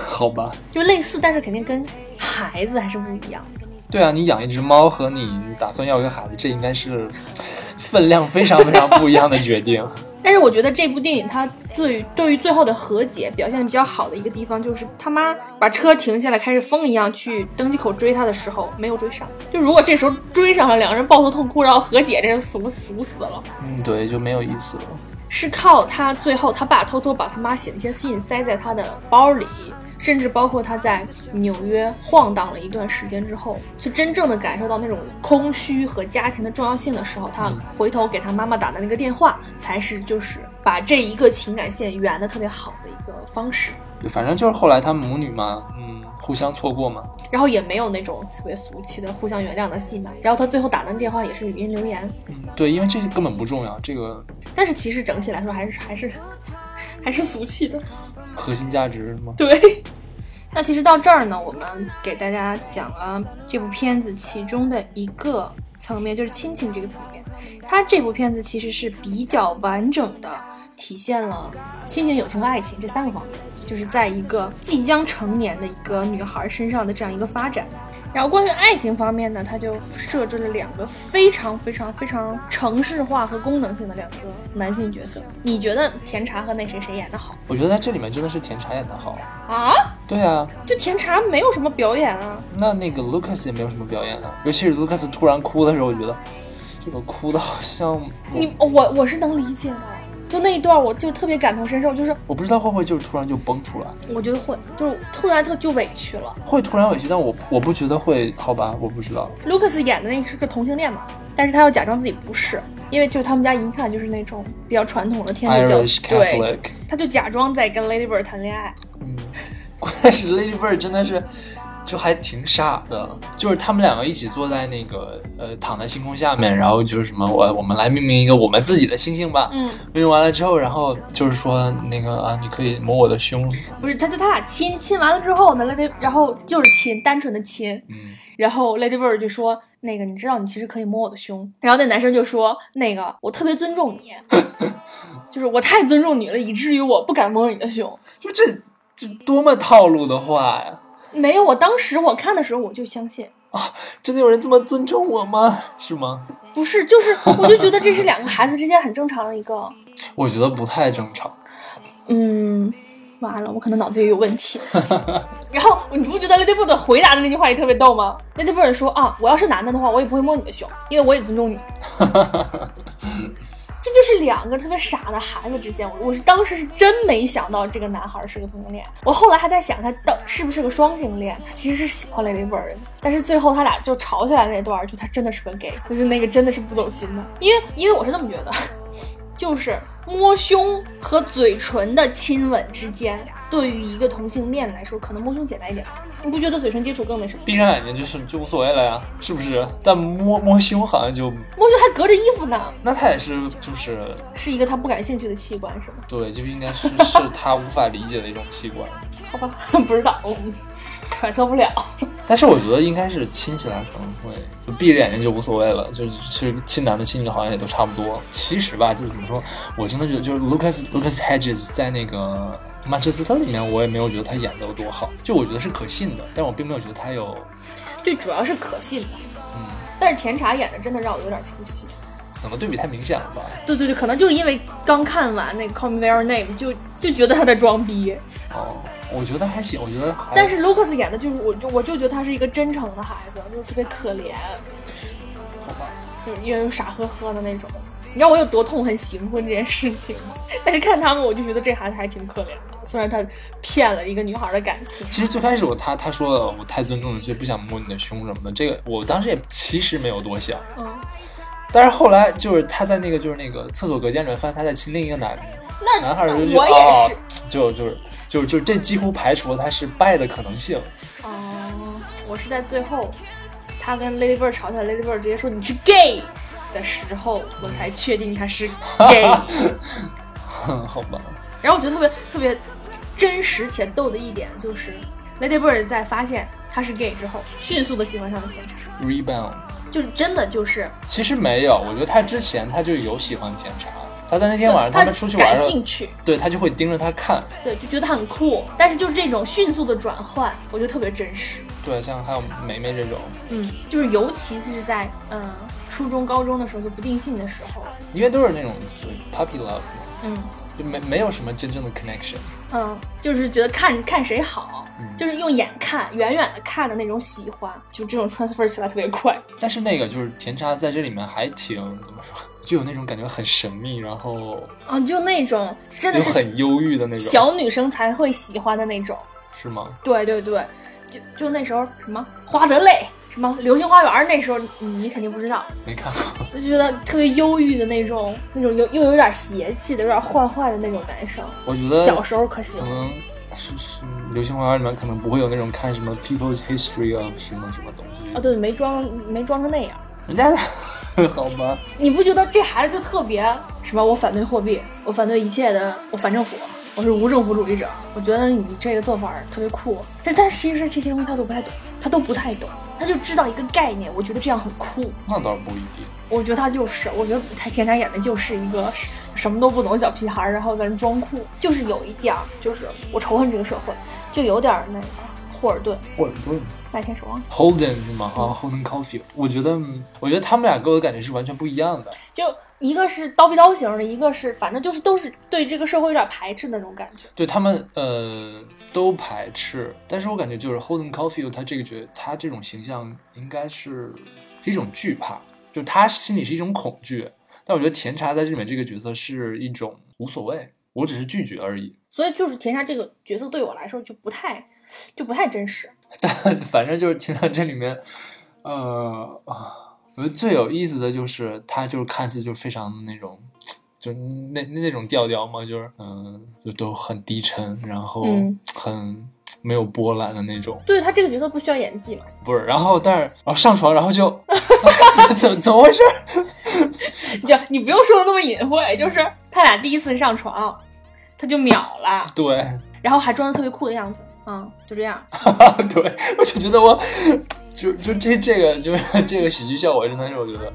好吧。就类似，但是肯定跟孩子还是不一样。对啊，你养一只猫和你打算要一个孩子，这应该是分量非常非常不一样的决定。但是我觉得这部电影它最对于最后的和解表现的比较好的一个地方，就是他妈把车停下来，开始疯一样去登机口追他的时候，没有追上。就如果这时候追上了，两个人抱头痛哭，然后和解，这人俗俗死了。嗯，对，就没有意思了。是靠他最后他爸偷偷把他妈写的一些信塞在他的包里，甚至包括他在纽约晃荡了一段时间之后，就真正的感受到那种空虚和家庭的重要性的时候，他回头给他妈妈打的那个电话，才是就是把这一个情感线圆的特别好的一个方式。反正就是后来他们母女嘛，嗯，互相错过嘛。然后也没有那种特别俗气的互相原谅的戏码。然后他最后打的电话也是语音留言，嗯对，因为这根本不重要，这个但是其实整体来说还是还是还是俗气的。核心价值是吗？对，那其实到这儿呢，我们给大家讲了这部片子其中的一个层面，就是亲情这个层面。它这部片子其实是比较完整的体现了亲情、友情和爱情这三个方面，就是在一个即将成年的一个女孩身上的这样一个发展。然后关于爱情方面呢，它就设置了两个非常非常非常城市化和功能性的两个男性角色。你觉得甜茶和那谁谁演的好我觉得在这里面真的是甜茶演的好。啊？对啊，就甜茶没有什么表演啊。那那个 Lucas 也没有什么表演啊，尤其是 Lucas 突然哭的时候，我觉得这个哭的好像你我我是能理解的，就那一段我就特别感同身受，就是我不知道会不会就是突然就崩出来，我觉得会，就是突然特就委屈了。会突然委屈，但我我不觉得会，好吧，我不知道。Lucas 演的那个是个同性恋嘛，但是他要假装自己不是，因为就他们家一看就是那种比较传统的天主教 Irish 对，Catholic，他就假装在跟 Lady Bird 谈恋爱。嗯，关键是 Lady Bird 真的是就还挺傻的，就是他们两个一起坐在那个呃躺在星空下面，然后就是什么我我们来命名一个我们自己的星星吧。嗯，命名完了之后，然后就是说那个啊，你可以摸我的胸，不是，他就他俩亲亲完了之后呢，Lady 然后就是亲，单纯的亲，嗯，然后 Lady Bird 就说：“那个，你知道你其实可以摸我的胸。”然后那男生就说：“那个，我特别尊重你，就是我太尊重你了，以至于我不敢摸你的胸。就这这多么套路的话呀！”没有，我当时我看的时候我就相信啊，真的有人这么尊重我吗？是吗？不是，就是我就觉得这是两个孩子之间很正常的一个，我觉得不太正常。嗯，完了，我可能脑子也有问题。然后你不觉得 Lady Bird 回答的那句话也特别逗吗？Lady Bird 说啊，我要是男的的话，我也不会摸你的胸，因为我也尊重你。这就是两个特别傻的孩子之间，我我是当时是真没想到这个男孩是个同性恋，我后来还在想他到是不是个双性恋，他其实是喜欢 Lady Bird，但是最后他俩就吵起来那段，就他真的是个 gay，就是那个真的是不走心的，因为因为我是这么觉得，就是摸胸和嘴唇的亲吻之间，对于一个同性恋来说，可能摸胸简单一点，你不觉得嘴唇接触更那什么？闭上眼睛就是就无所谓了呀，是不是？但摸摸胸好像就，摸胸还隔着衣服呢，那他也是就是是一个他不感兴趣的器官是吗？对，就应该是是他无法理解的一种器官。好吧，不知道，嗯揣测不了。但是我觉得应该是亲起来可能会，就闭着眼睛就无所谓了，就是其实亲男的亲女的好像也都差不多。其实吧，就是怎么说，我真的觉得就是 Lucas Lucas Hedges 在那个曼彻斯特里面，我也没有觉得他演的有多好，就我觉得是可信的，但我并没有觉得他有，对，主要是可信的。嗯，但是甜茶演的真的让我有点出戏。可能对比太明显了吧？对对对，可能就是因为刚看完那个《Call Me by Your Name》，就就觉得他在装逼。哦，我觉得还行，我觉得还。但是 Lucas 演的就是，我就我就觉得他是一个真诚的孩子，就是特别可怜，好吧，就是因为傻呵呵的那种。你知道我有多痛恨行婚这件事情吗？但是看他们，我就觉得这孩子还挺可怜的。虽然他骗了一个女孩的感情。其实最开始我他他说了我太尊重你，所以不想摸你的胸什么的。这个我当时也其实没有多想。嗯。但是后来就是他在那个就是那个厕所隔间里面发现他在亲另一个男那男孩，就我也是，就就是就就这几乎排除了他是败的可能性。哦，我是在最后他跟 Lady Bird 吵起来，Lady Bird 直接说你是 gay 的时候，我才确定他是 gay。好吧。然后我觉得特别特别真实且逗的一点就是 Lady Bird 在发现他是 gay 之后，迅速的喜欢上了甜茶。Rebound。就真的就是，其实没有，我觉得他之前他就有喜欢甜茶，他在那天晚上他们出去玩，感兴趣，对他就会盯着他看，对，就觉得他很酷。但是就是这种迅速的转换，我觉得特别真实。对，像还有梅梅这种，嗯，就是尤其是在嗯初中、高中的时候就不定性的时候，因为都是那种 puppy love，嗯，就没没有什么真正的 connection，嗯，就是觉得看看谁好。就是用眼看，远远的看的那种喜欢，就这种 transfer 起来特别快。但是那个就是甜茶在这里面还挺怎么说，就有那种感觉很神秘，然后啊，就那种真的是很忧郁的那种小女生才会喜欢的那种，是吗？对对对，就就那时候什么花泽类，什么流星花园，那时候你肯定不知道，没看过，就觉得特别忧郁的那种，那种又又有点邪气的，有点坏坏的那种男生。我觉得小时候可喜欢。是是，流星花园里面可能不会有那种看什么 People's History of 什么什么东西啊，对，没装没装成那样。人家 好吧？你不觉得这孩子就特别什么？我反对货币，我反对一切的，我反政府，我是无政府主义者。我觉得你这个做法特别酷。但但其实这些东西他都不太懂，他都不太懂，他就知道一个概念。我觉得这样很酷。那倒不一定。我觉得他就是，我觉得他天天演的就是一个什么都不懂小屁孩，然后在那装酷，就是有一点，就是我仇恨这个社会，就有点那个霍尔顿。霍尔顿，麦天守望。Holden 是吗？啊，Holden Caulfield。我觉得，我觉得他们俩给我的感觉是完全不一样的。就一个是刀逼刀型的，一个是反正就是都是对这个社会有点排斥的那种感觉。对他们，呃，都排斥。但是我感觉就是 Holden Caulfield 他这个角，他这种形象应该是一种惧怕。就他心里是一种恐惧，但我觉得甜茶在这里面这个角色是一种无所谓，我只是拒绝而已。所以就是甜茶这个角色对我来说就不太，就不太真实。但 反正就是听到这里面，呃啊，我觉得最有意思的就是他就是看似就非常的那种，就那那种调调嘛，就是嗯，就都很低沉，然后很。没有波澜的那种，对他这个角色不需要演技嘛？不是，然后但是然后上床，然后就 怎怎么回事？你就你不用说的那么隐晦，就是他俩第一次上床，他就秒了，对，然后还装的特别酷的样子，嗯，就这样，对，我就觉得我就就这这个就是这个喜剧效果真的是我觉得。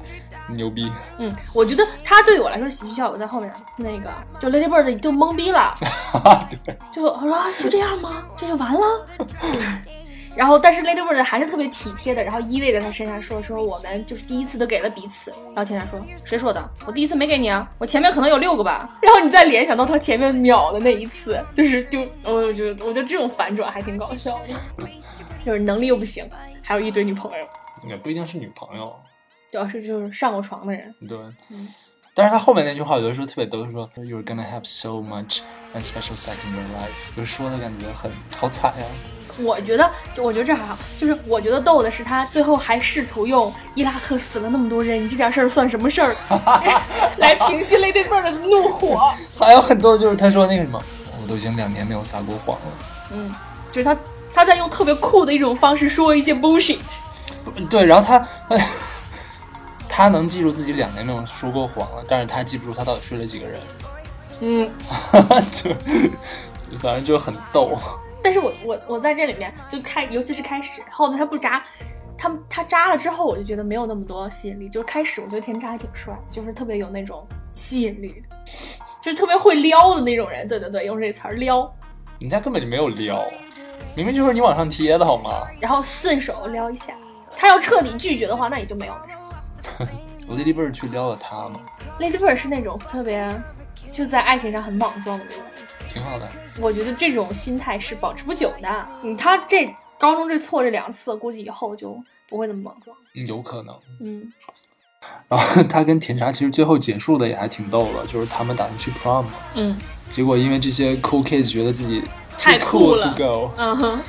牛逼，嗯，我觉得他对我来说喜剧效果在后面，那个就 Lady Bird 就懵逼了，对，就我说就这样吗？这就完了？然后但是 Lady Bird 还是特别体贴的，然后依偎在他身上说说我们就是第一次都给了彼此。然后天天说谁说的？我第一次没给你啊，我前面可能有六个吧。然后你再联想到他前面秒的那一次，就是就我觉得我觉得这种反转还挺搞笑的，就是能力又不行，还有一堆女朋友，也不一定是女朋友。主要是就是上过床的人，对，嗯，但是他后面那句话有的时候特别逗，说 You're gonna have so much and special sex in your life，就说的感觉很好惨呀。我觉得，我觉得这还好，就是我觉得逗的是他最后还试图用伊拉克死了那么多人，你这点事儿算什么事儿，来平息 Lady Bird 的怒火。还有很多就是他说那个什么，我都已经两年没有撒过谎了。嗯，就是他他在用特别酷的一种方式说一些 bullshit。对，然后他。他能记住自己两年没有说过谎了，但是他记不住他到底睡了几个人。嗯，就反正就很逗。但是我我我在这里面就开，尤其是开始后面他不扎，他他扎了之后，我就觉得没有那么多吸引力。就是开始我觉得田叉还挺帅，就是特别有那种吸引力，就是特别会撩的那种人。对对对，用这词儿撩，人家根本就没有撩，明明就是你往上贴的好吗？然后顺手撩一下。他要彻底拒绝的话，那也就没有了。Lady Bird 去撩了他吗？Lady Bird 是那种特别就在爱情上很莽撞的那种人。挺好的。我觉得这种心态是保持不久的。嗯，他这高中这错这两次，估计以后就不会那么莽撞。嗯，有可能。嗯，然后他跟甜茶其实最后结束的也还挺逗的，就是他们打算去 prom，嗯结果因为这些 cool kids 觉得自己太酷 cool 了 to go，嗯哼，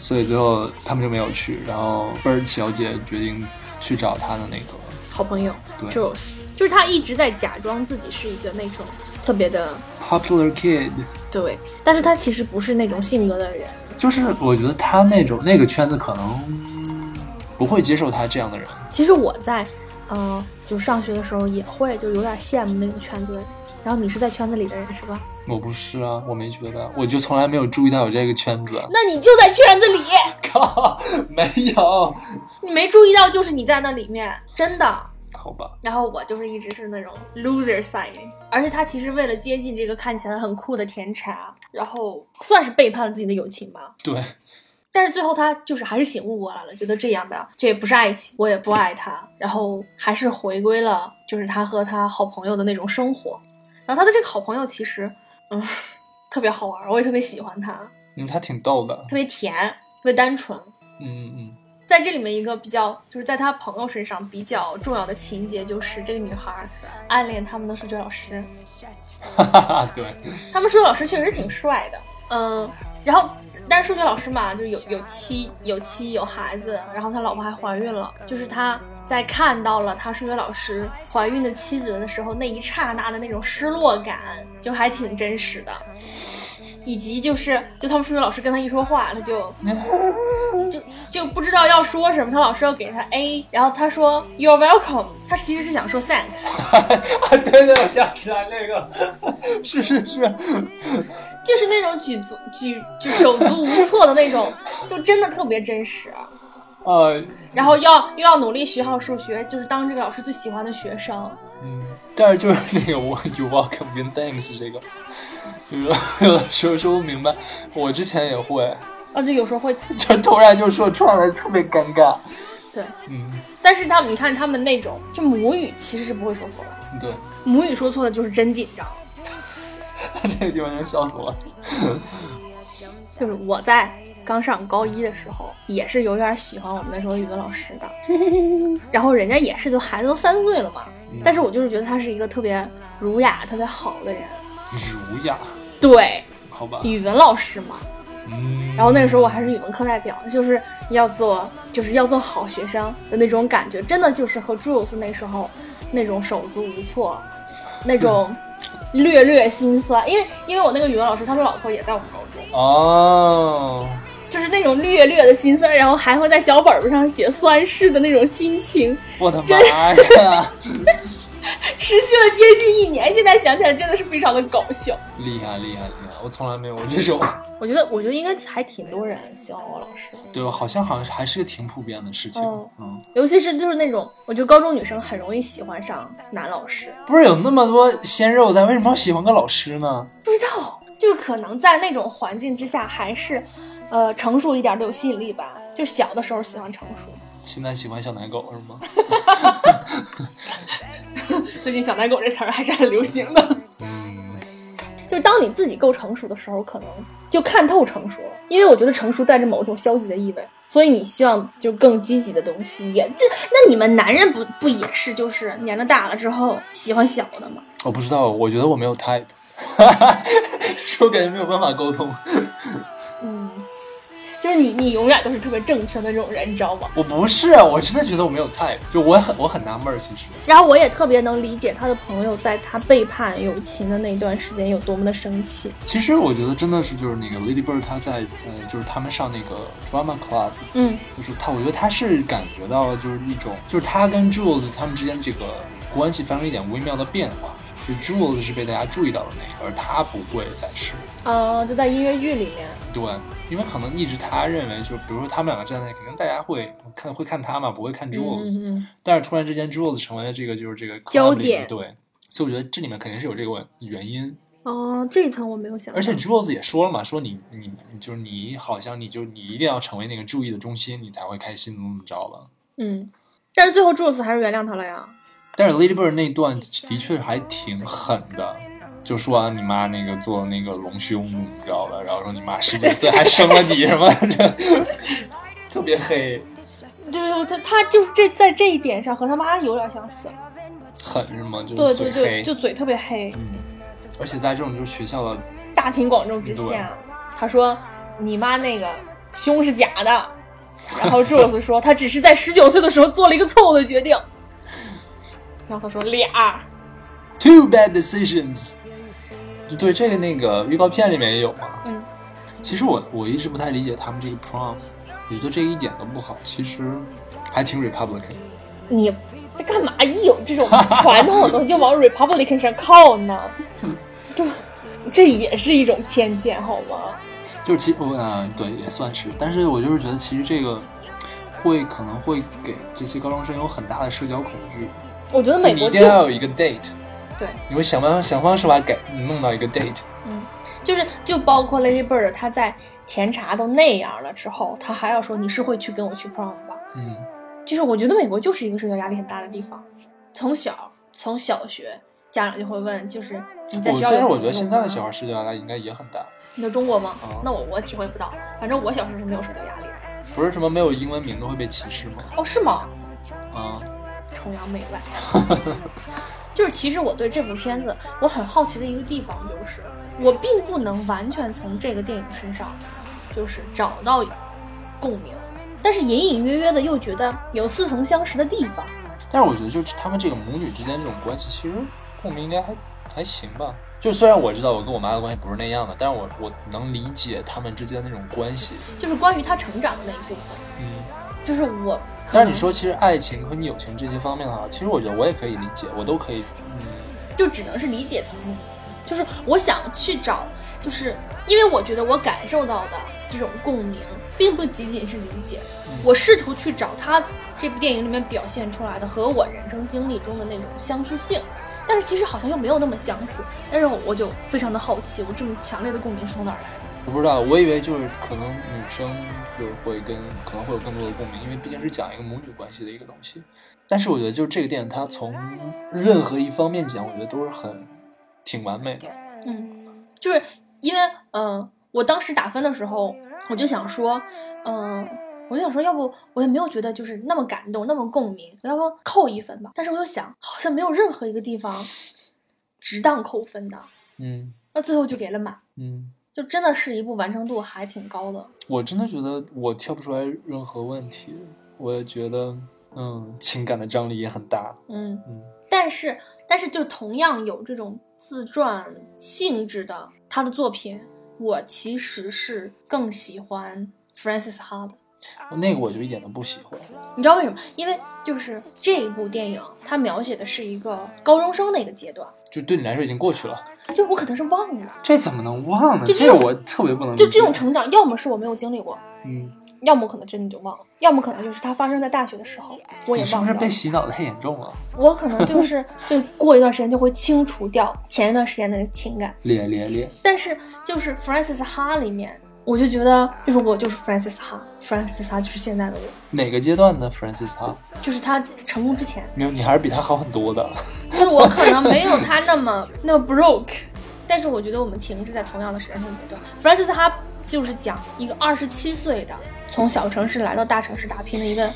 所以最后他们就没有去。然后 Bird 小姐决定去找她的那个，好朋友对 Jules，就是他一直在假装自己是一个那种特别的 popular kid，对，但是他其实不是那种性格的人。就是我觉得他那种那个圈子可能不会接受他这样的人。其实我在，呃，就上学的时候也会，就有点羡慕那种圈子的人。然后你是在圈子里的人是吧？我不是啊，我没觉得，我就从来没有注意到有这个圈子。那你就在圈子里，靠，没有，你没注意到就是你在那里面，真的。好吧，然后我就是一直是那种 loser side，而且他其实为了接近这个看起来很酷的甜茶，然后算是背叛了自己的友情吧。对，但是最后他就是还是醒悟过来了，觉得这样的这也不是爱情，我也不爱他，然后还是回归了就是他和他好朋友的那种生活。然后他的这个好朋友其实，嗯，特别好玩，我也特别喜欢他，嗯，他挺逗的，特别甜，特别单纯。嗯嗯在这里面一个比较，就是在他朋友身上比较重要的情节，就是这个女孩暗恋他们的数学老师。嗯，哈哈哈，对，他们数学老师确实挺帅的，嗯，然后但是数学老师嘛，就是有有妻有妻有孩子，然后他老婆还怀孕了，就是他在看到了他数学老师怀孕的妻子的时候，那一刹那的那种失落感，就还挺真实的。以及就是，就他们数学老师跟他一说话，他就 就就不知道要说什么。他老师要给他 A，然后他说 You're welcome，他其实是想说 Thanks。啊，对对，我想起来那个，是是是，就是那种举足举就手足无措的那种，就真的特别真实。呃，然后要又要努力学好数学，就是当这个老师最喜欢的学生。嗯，但是就是那个我 you welcome and thanks 这个，就是有的时候说不明白，我之前也会，啊，就有时候会 就突然就说出来，特别尴尬。对，嗯，但是他们你看他们那种就母语其实是不会说错的，对，母语说错的就是真紧张。这个地方真笑死我了。就是我在刚上高一的时候，也是有点喜欢我们那时候语文老师的，然后人家也是，就孩子都三岁了嘛，但是我就是觉得他是一个特别儒雅、特别好的人。儒雅，对，好吧，语文老师嘛，嗯，然后那个时候我还是语文课代表，就是要做就是要做好学生的那种感觉，真的就是和 Jules 那时候那种手足无措，那种略略心酸，因为因为我那个语文老师他的老婆也在我们高中，哦，就是那种略略的心酸，然后还会在小本本上写酸事的那种心情，我的妈呀，持续了接近一年，现在想起来真的是非常的搞笑。厉害厉害厉害！我从来没有过这种，我觉得我觉得应该还挺多人喜欢我老师的。对吧？好像好像还是个挺普遍的事情。哦嗯，尤其是就是那种，我觉得高中女生很容易喜欢上男老师，不是有那么多鲜肉在，为什么要喜欢个老师呢？不知道，就可能在那种环境之下，还是，呃，成熟一点的有吸引力吧。就小的时候喜欢成熟，现在喜欢小奶狗是吗？最近“小奶狗”这词儿还是很流行的。就当你自己够成熟的时候，可能就看透成熟了，因为我觉得成熟带着某种消极的意味，所以你希望就更积极的东西。也这那你们男人不不也是就是年龄大了之后喜欢小的吗？我不知道，我觉得我没有 type，说感觉没有办法沟通。嗯，就是你你永远都是特别正确的那种人，你知道吗？我不是，啊我真的觉得我没有 type，就我很我很纳闷儿，其实。然后我也特别能理解他的朋友在他背叛友情的那段时间有多么的生气。其实我觉得真的是就是那个 Lady Bird，她在呃，就是他们上那个 drama club，嗯就是他，我觉得他是感觉到了就是一种，就是他跟 Jules 他们之间这个关系发生一点微妙的变化。就 Jules 是被大家注意到的那个，而他不会再是。哦，就在音乐剧里面，对，因为可能一直他认为，就比如说他们两个站在，肯定大家会看会看他嘛，不会看 Jules，、嗯嗯但是突然之间 Jules 成为了这个就是这个焦点对，所以我觉得这里面肯定是有这个原因。哦，这一层我没有想到。而且 Jules 也说了嘛，说你你你就是你好像你就你一定要成为那个注意的中心，你才会开心，怎么怎么着了。嗯，但是最后 Jules 还是原谅他了呀。但是 Lady Bird 那段的确还挺狠的，就说完你妈那个做那个隆胸你知道吧，然后说你妈十九岁还生了你什么的，特别黑，就是他，他就是这在这一点上和他妈有点相似。狠是吗？就对，对对，就嘴特别黑。嗯，而且在这种就是学校的，大庭广众之下，他说你妈那个胸是假的，然后 Jules 说他只是在十九岁的时候做了一个错误的决定，然后他说俩，two bad decisions。对这个那个预告片里面也有嘛。嗯，其实我我一直不太理解他们这个 prom，我觉得这一点都不好，其实还挺 Republican。你这干嘛一有这种传统的东西就往 Republican 上靠呢？这这也是一种偏见，好吗？就是其实嗯、对也算是，但是我就是觉得其实这个会可能会给这些高中生有很大的社交恐惧。我觉得美国就定要有一个 date，对，你会想办法想方设法给弄到一个 date。嗯，就是就包括 Lady Bird，她在甜茶都那样了之后，她还要说你是会去跟我去 prom 吧？嗯，就是我觉得美国就是一个社交压力很大的地方，从小从小学家长就会问，就是你在学校但是我觉得现在的小孩社交压力应该也很大，你说中国吗？啊那我我体会不到，反正我小时候是没有社交压力的。不是什么没有英文名都会被歧视吗？哦，是吗？啊，崇洋媚外。就是其实我对这部片子我很好奇的一个地方就是，我并不能完全从这个电影身上就是找到共鸣，但是隐隐约约的又觉得有似曾相识的地方。但是我觉得就是他们这个母女之间这种关系，其实共鸣应该还还行吧。就虽然我知道我跟我妈的关系不是那样的，但是我我能理解他们之间那种关系。就是关于他成长的那一部分，嗯，就是我。但是你说其实爱情和友情这些方面的话，其实我觉得我也可以理解，我都可以。嗯，就只能是理解层面，就是我想去找，就是因为我觉得我感受到的这种共鸣，并不仅仅是理解，我试图去找他这部电影里面表现出来的和我人生经历中的那种相似性，但是其实好像又没有那么相似，但是我我就非常的好奇，我这么强烈的共鸣是从哪儿来的？我不知道，我以为就是可能女生就会跟可能会有更多的共鸣，因为毕竟是讲一个母女关系的一个东西。但是我觉得就是这个电影，它从任何一方面讲，我觉得都是很挺完美的。嗯，就是因为嗯、呃我当时打分的时候，我就想说，嗯、我就想说，要不我也没有觉得就是那么感动，那么共鸣，我要不扣一分吧？但是我又想，好像没有任何一个地方值当扣分的，嗯那最后就给了满，嗯，就真的是一部完成度还挺高的。我真的觉得我挑不出来任何问题，我也觉得嗯情感的张力也很大。嗯，嗯，但是但是就同样有这种自传性质的他的作品，我其实是更喜欢 Francis Ha 的。那个我就一点都不喜欢。你知道为什么？因为就是这一部电影，它描写的是一个高中生的一个阶段，就对你来说已经过去了，就我可能是忘了，这怎么能忘呢？就这种这我特别不能。就这种成长，要么是我没有经历过，嗯，要么可能真的就忘了，要么可能就是它发生在大学的时候，我也你是不是。被洗脑的太严重了？我可能就是 就过一段时间就会清除掉前一段时间的情感，咧咧咧，但是就是 Francis Ha 里面，我就觉得就是我就是 Francis Ha，Francis Ha 就是现在的我，哪个阶段的 Francis 哈？就是他成功之前。没有，你还是比他好很多的。但是我可能没有他那么那么 broke，但是我觉得我们停滞在同样的时间线阶段。Francis 哈就是讲一个二十七岁的从小城市来到大城市打拼的一个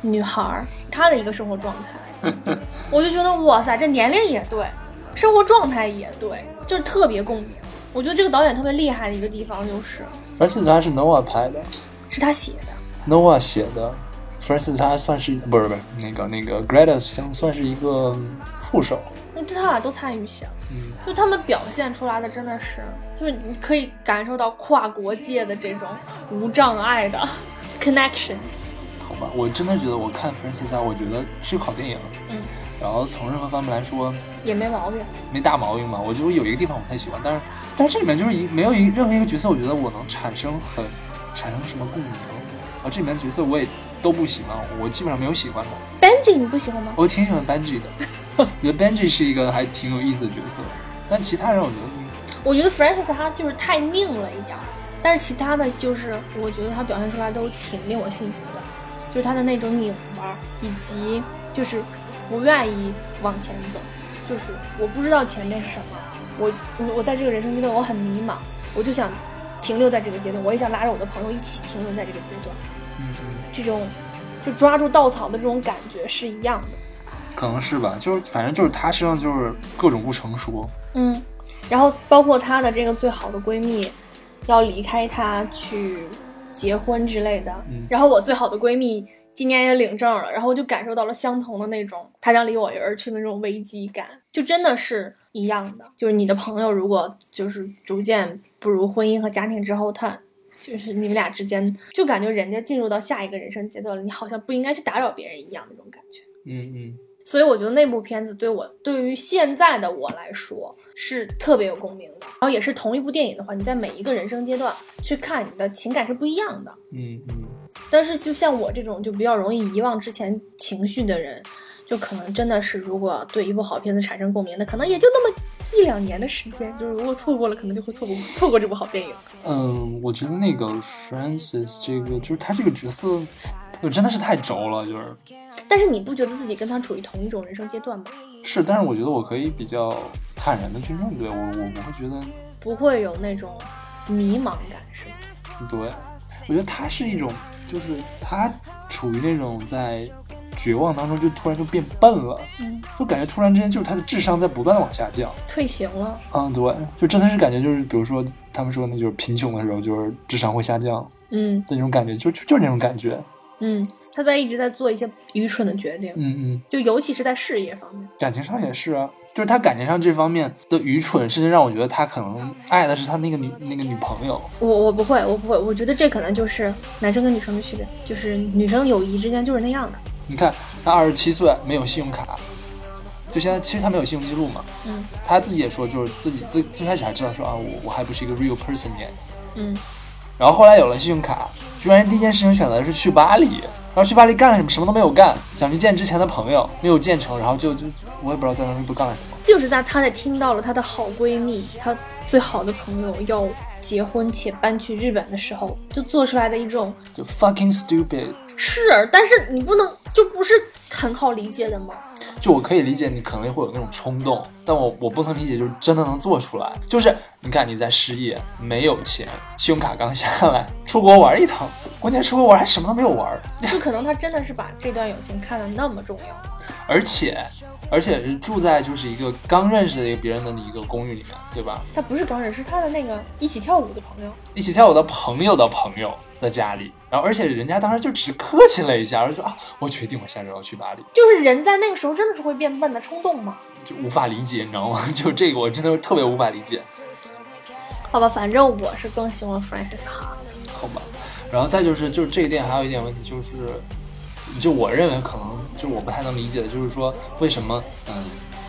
女孩儿，她的一个生活状态，我就觉得哇塞，这年龄也对，生活状态也对，就是特别共鸣。我觉得这个导演特别厉害的一个地方就是，Francis 他是 Noah 拍的是他写的，，Noah 写的。Francis 他算是不是不是那个那个 Greta 像算是一个副手，那他俩都参与写了。嗯，就他们表现出来的真的是，就是你可以感受到跨国界的这种无障碍的 connection。好吧，我真的觉得我看 Francis 啊，我觉得是个好电影，嗯，然后从任何方面来说也没毛病。没大毛病吧。我觉得有一个地方我不太喜欢，但是但是这里面就是一没有一任何一个角色，我觉得我能产生很产生什么共鸣。啊，这里面的角色我也都不喜欢，我基本上没有喜欢的。Benji 你不喜欢吗？我挺喜欢 Benji 的，我觉得 Benji 是一个还挺有意思的角色。但其他人我觉得，我觉得 Francis 他就是太拧了一点儿，但是其他的就是我觉得他表现出来都挺令我信服的，就是他的那种拧巴，以及就是不愿意往前走，就是我不知道前面是什么，我我我在这个人生阶段我很迷茫，我就想停留在这个阶段，我也想拉着我的朋友一起停留在这个阶段，嗯嗯，这种就抓住稻草的这种感觉是一样的。可能是吧，就是反正就是她身上就是各种不成熟。嗯，然后包括她的这个最好的闺蜜要离开她去结婚之类的，嗯然后我最好的闺蜜今年也领证了，然后我就感受到了相同的那种她将离我而去的那种危机感，就真的是一样的。就是你的朋友如果就是逐渐步入婚姻和家庭之后，他。就是你们俩之间，就感觉人家进入到下一个人生阶段了，你好像不应该去打扰别人一样那种感觉。嗯嗯，所以我觉得那部片子对我，对于现在的我来说是特别有共鸣的。然后也是同一部电影的话，你在每一个人生阶段去看，你的情感是不一样的。嗯嗯，但是就像我这种就比较容易遗忘之前情绪的人，就可能真的是如果对一部好片子产生共鸣的，可能也就那么一两年的时间。就是如果错过了，可能就会错过错过这部好电影。嗯，我觉得那个 Francis 这个就是他这个角色，就真的是太轴了，就是但是你不觉得自己跟他处于同一种人生阶段吗？是，但是我觉得我可以比较坦然的去面对，我我不会觉得，不会有那种迷茫感，是吗？对，我觉得他是一种，就是他处于那种在绝望当中，就突然就变笨了，嗯，就感觉突然之间就是他的智商在不断的往下降。退行了。嗯，对，就真的是感觉就是，比如说他们说那就是贫穷的时候，就是智商会下降嗯的那种感觉，就就就是那种感觉。嗯，他在一直在做一些愚蠢的决定，嗯嗯，就尤其是在事业方面。感情上也是啊，就是他感情上这方面的愚蠢，甚至让我觉得他可能爱的是他那个女那个女朋友。我我不会，我不会，我觉得这可能就是男生跟女生的区别，就是女生友谊之间就是那样的。你看他二十七岁没有信用卡，就现在其实他没有信用记录嘛，嗯他自己也说就是自己最最开始还知道说啊我我还不是一个 real person yet，嗯，然后后来有了信用卡，居然第一件事情选择的是去巴黎，然后去巴黎干了什么？什么都没有干，想去见之前的朋友，没有见成，然后就就我也不知道在那里都干了什么。就是在她在听到了她的好闺蜜，她最好的朋友要结婚且搬去日本的时候，就做出来的一种就 fucking stupid。是，但是你不能就不是很好理解的吗？就我可以理解你可能会有那种冲动，但我我不能理解就是真的能做出来。就是你看你在失业，没有钱，信用卡刚下来，出国玩一趟，关键出国玩还什么都没有玩，就可能他真的是把这段友情看得那么重要。而且而且是住在就是一个刚认识的一个别人的一个公寓里面，对吧？他不是刚认识，是他的那个一起跳舞的朋友。一起跳舞的朋友的朋友的家里，然后而且人家当时就只是客气了一下，然后说啊，我决定我下周要去巴黎，就是人在那个时候真的是会变笨的冲动嘛。就无法理解，你知道吗？就这个我真的特别无法理解，好吧，反正我是更喜欢 Francis Ha 的。好吧。然后再就是就是这个店还有一点问题就是，就我认为可能就我不太能理解的就是说为什么嗯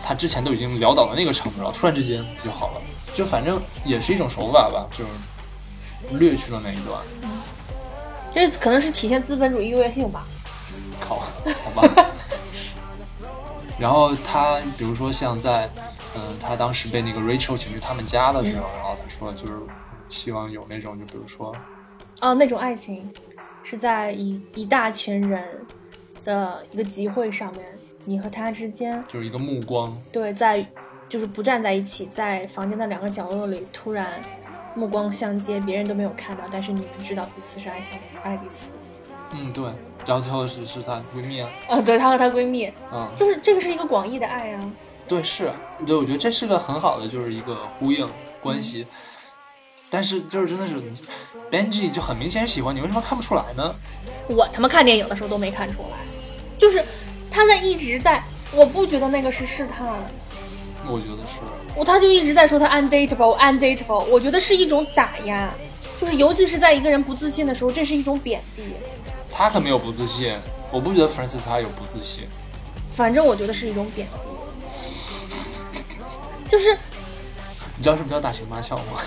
他之前都已经潦倒到那个程度了，突然之间就好了，就反正也是一种手法吧，就是略去了那一段，这可能是体现资本主义优越性吧。靠，好吧。然后他比如说像在，嗯、他当时被那个 Rachel 请去他们家的时候，然后他说就是希望有那种就比如说，哦，那种爱情是在一一大群人的一个集会上面，你和他之间就是一个目光，对在就是不站在一起，在房间的两个角落里突然目光相接，别人都没有看到，但是你们知道彼此是爱相爱彼此。嗯对，然后最后是是她闺蜜啊，啊，对，她和她闺蜜，嗯，就是这个是一个广义的爱啊。对是，对我觉得这是个很好的就是一个呼应关系，但是就是真的是 Benji 就很明显喜欢你，为什么看不出来呢？我他妈看电影的时候都没看出来，就是他在一直在，我不觉得那个是试探，我觉得是，我他就一直在说他 undateable undateable，我觉得是一种打压，就是尤其是在一个人不自信的时候，这是一种贬低。他可没有不自信，我不觉得 Francis 他有不自信。反正我觉得是一种贬低，就是你知道什么叫打情骂俏吗？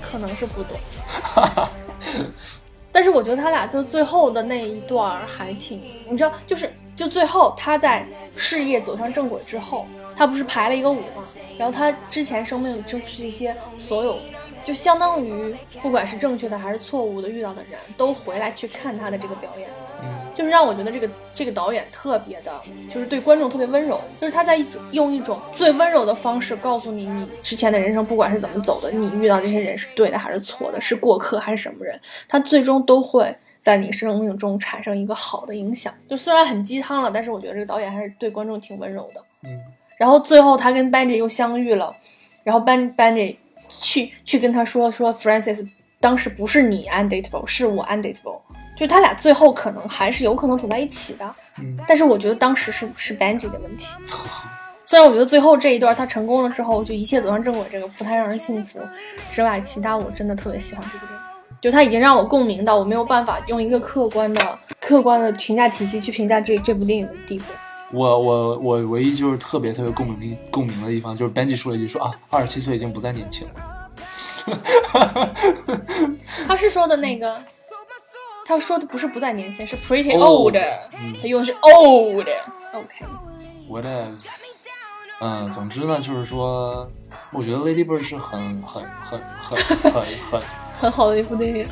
可能是不懂。但是我觉得他俩就最后的那一段还挺，你知道，就是就最后他在事业走上正轨之后，他不是排了一个舞嘛，然后他之前生命就是一些所有，就相当于不管是正确的还是错误的遇到的人都回来去看他的这个表演，就是让我觉得这个这个导演特别的，就是对观众特别温柔，就是他在一种用一种最温柔的方式告诉你，你之前的人生不管是怎么走的，你遇到这些人是对的还是错的，是过客还是什么人，他最终都会在你生命中产生一个好的影响。就虽然很鸡汤了，但是我觉得这个导演还是对观众挺温柔的。嗯然后最后他跟 Benji 又相遇了，然后 Ben Benji 去去跟他说说 Francis 当时不是你 undateable，是我 undateable，就他俩最后可能还是有可能走在一起的，嗯但是我觉得当时是是 Benji 的问题。虽然我觉得最后这一段他成功了之后，就一切走上正轨，这个不太让人信服之外，其他我真的特别喜欢这部电影。就他已经让我共鸣到我没有办法用一个客观的、客观的评价体系去评价这这部电影的地步。我我我唯一就是特别特别共鸣共鸣的地方，就是 Benji 说了一句说啊，二十七岁已经不再年轻了。他是说的那个，他说的不是不再年轻，是 pretty 嗯他用的是 old。OK，What else？嗯，总之呢，就是说，我觉得 Lady Bird 是很很很很很很，很好的一部电影。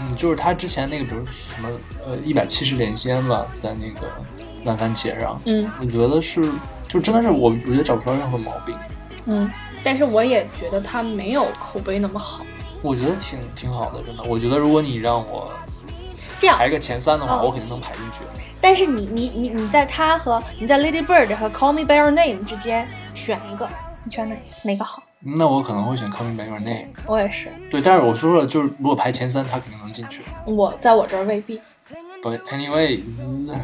嗯，就是他之前那个，比如什么呃一百七十连仙吧，在那个烂番茄上，嗯我觉得是，就真的是我我觉得找不出任何毛病，嗯，但是我也觉得他没有口碑那么好。我觉得挺挺好的，真的。我觉得如果你让我这样，排个前三的话，哦我肯定能排进去。但是你你你你在他和你在 Lady Bird 和 Call Me by Your Name 之间选一个，你选哪哪个好？那我可能会选 Call Me by Your Name。我也是，对，但是我说了，就是如果排前三，他肯定能进去。我在我这儿未必，But anyways，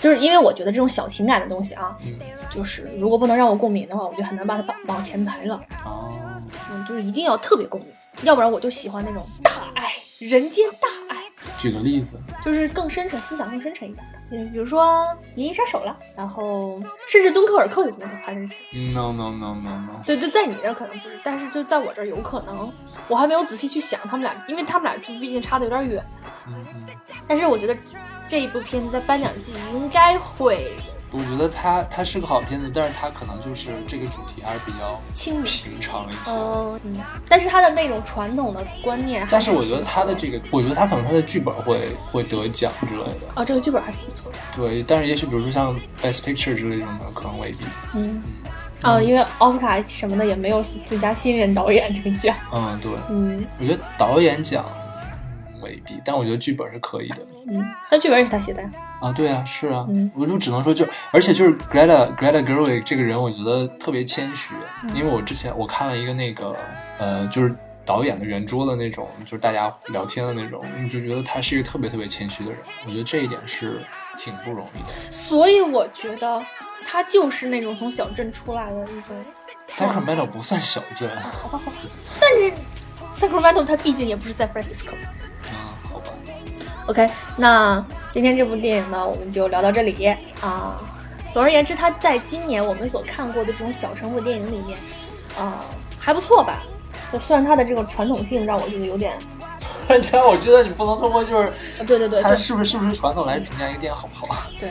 就是因为我觉得这种小情感的东西啊，嗯，就是如果不能让我共鸣的话，我就很难把它往往前排了。哦，嗯，就是一定要特别共鸣，要不然我就喜欢那种大爱，人间大爱。举个例子，就是更深沉，思想更深沉一点。的，嗯，比如说《银翼杀手》了，然后甚至敦刻尔克里面都还是前，嗯，no no no no no，对，就在你这儿可能不是，但是就在我这儿有可能，我还没有仔细去想他们俩，因为他们俩就毕竟差的有点远，嗯嗯，但是我觉得这一部片子在颁奖季应该会我觉得它它是个好片子，但是它可能就是这个主题还是比较平常一些。嗯嗯，但是他的那种传统的观念还但是我觉得挺他的这个，我觉得他可能他的剧本会会得奖之类的。哦，这个剧本还是不错的，对，但是也许比如说像 Best Picture 之类这种的，可能未必。嗯。啊、因为奥斯卡什么的也没有最佳新人导演这个奖，嗯，对，嗯我觉得导演奖嗯未必，但我觉得剧本是可以的。嗯，那剧本也是他写的呀，啊，对啊，是啊，嗯。我就只能说就，而且就是 Greta Greta Gerwig 这个人，我觉得特别谦虚，嗯。因为我之前我看了一个那个呃，就是导演的圆桌的那种，就是大家聊天的那种，你就觉得他是一个特别特别谦虚的人，我觉得这一点是挺不容易的。所以我觉得他就是那种从小镇出来的一种，Sacramento 不算小镇，好吧好吧，但是 Sacramento 它毕竟也不是 San Francisco。，OK，那今天这部电影呢，我们就聊到这里啊。总而言之，它在今年我们所看过的这种小成本电影里面，啊、还不错吧。就虽然它的这个传统性让我觉得有点，但我觉得你不能通过就是啊对对对，它是不是是不是传统来评价一个电影好不好。对，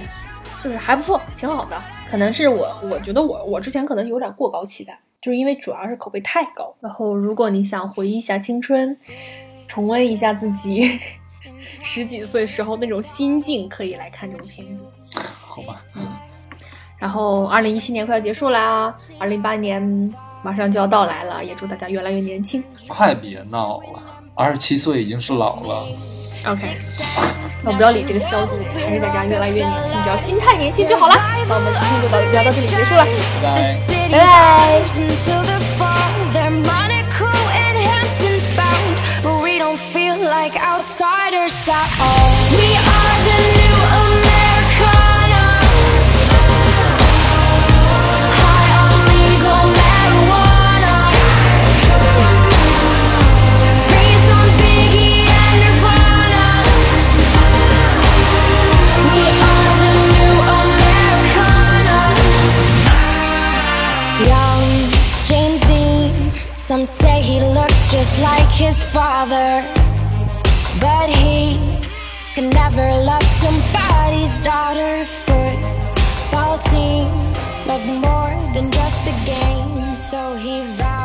就是还不错，挺好的。可能是我，我觉得我我之前可能有点过高期待，就是因为主要是口碑太高。然后，如果你想回忆一下青春，重温一下自己十几岁时候那种心境，可以来看这种片子。好吧，嗯然后，二零一七年快要结束啦，二零一八年马上就要到来了，也祝大家越来越年轻。快别闹了，二十七岁已经是老了。OK，那不要理这个消字，还是大家越来越年轻，只要心态年轻就好了。那我们今天就到聊到这里结束了。拜拜。like outsiders at all. We are the new Americana. High on legal marijuana. Raised on Biggie and Nirvana. We are the new Americana. Young James Dean. Some say he looks just like his father can never love somebody's daughter. Football team loved more than just the game, so he vowed.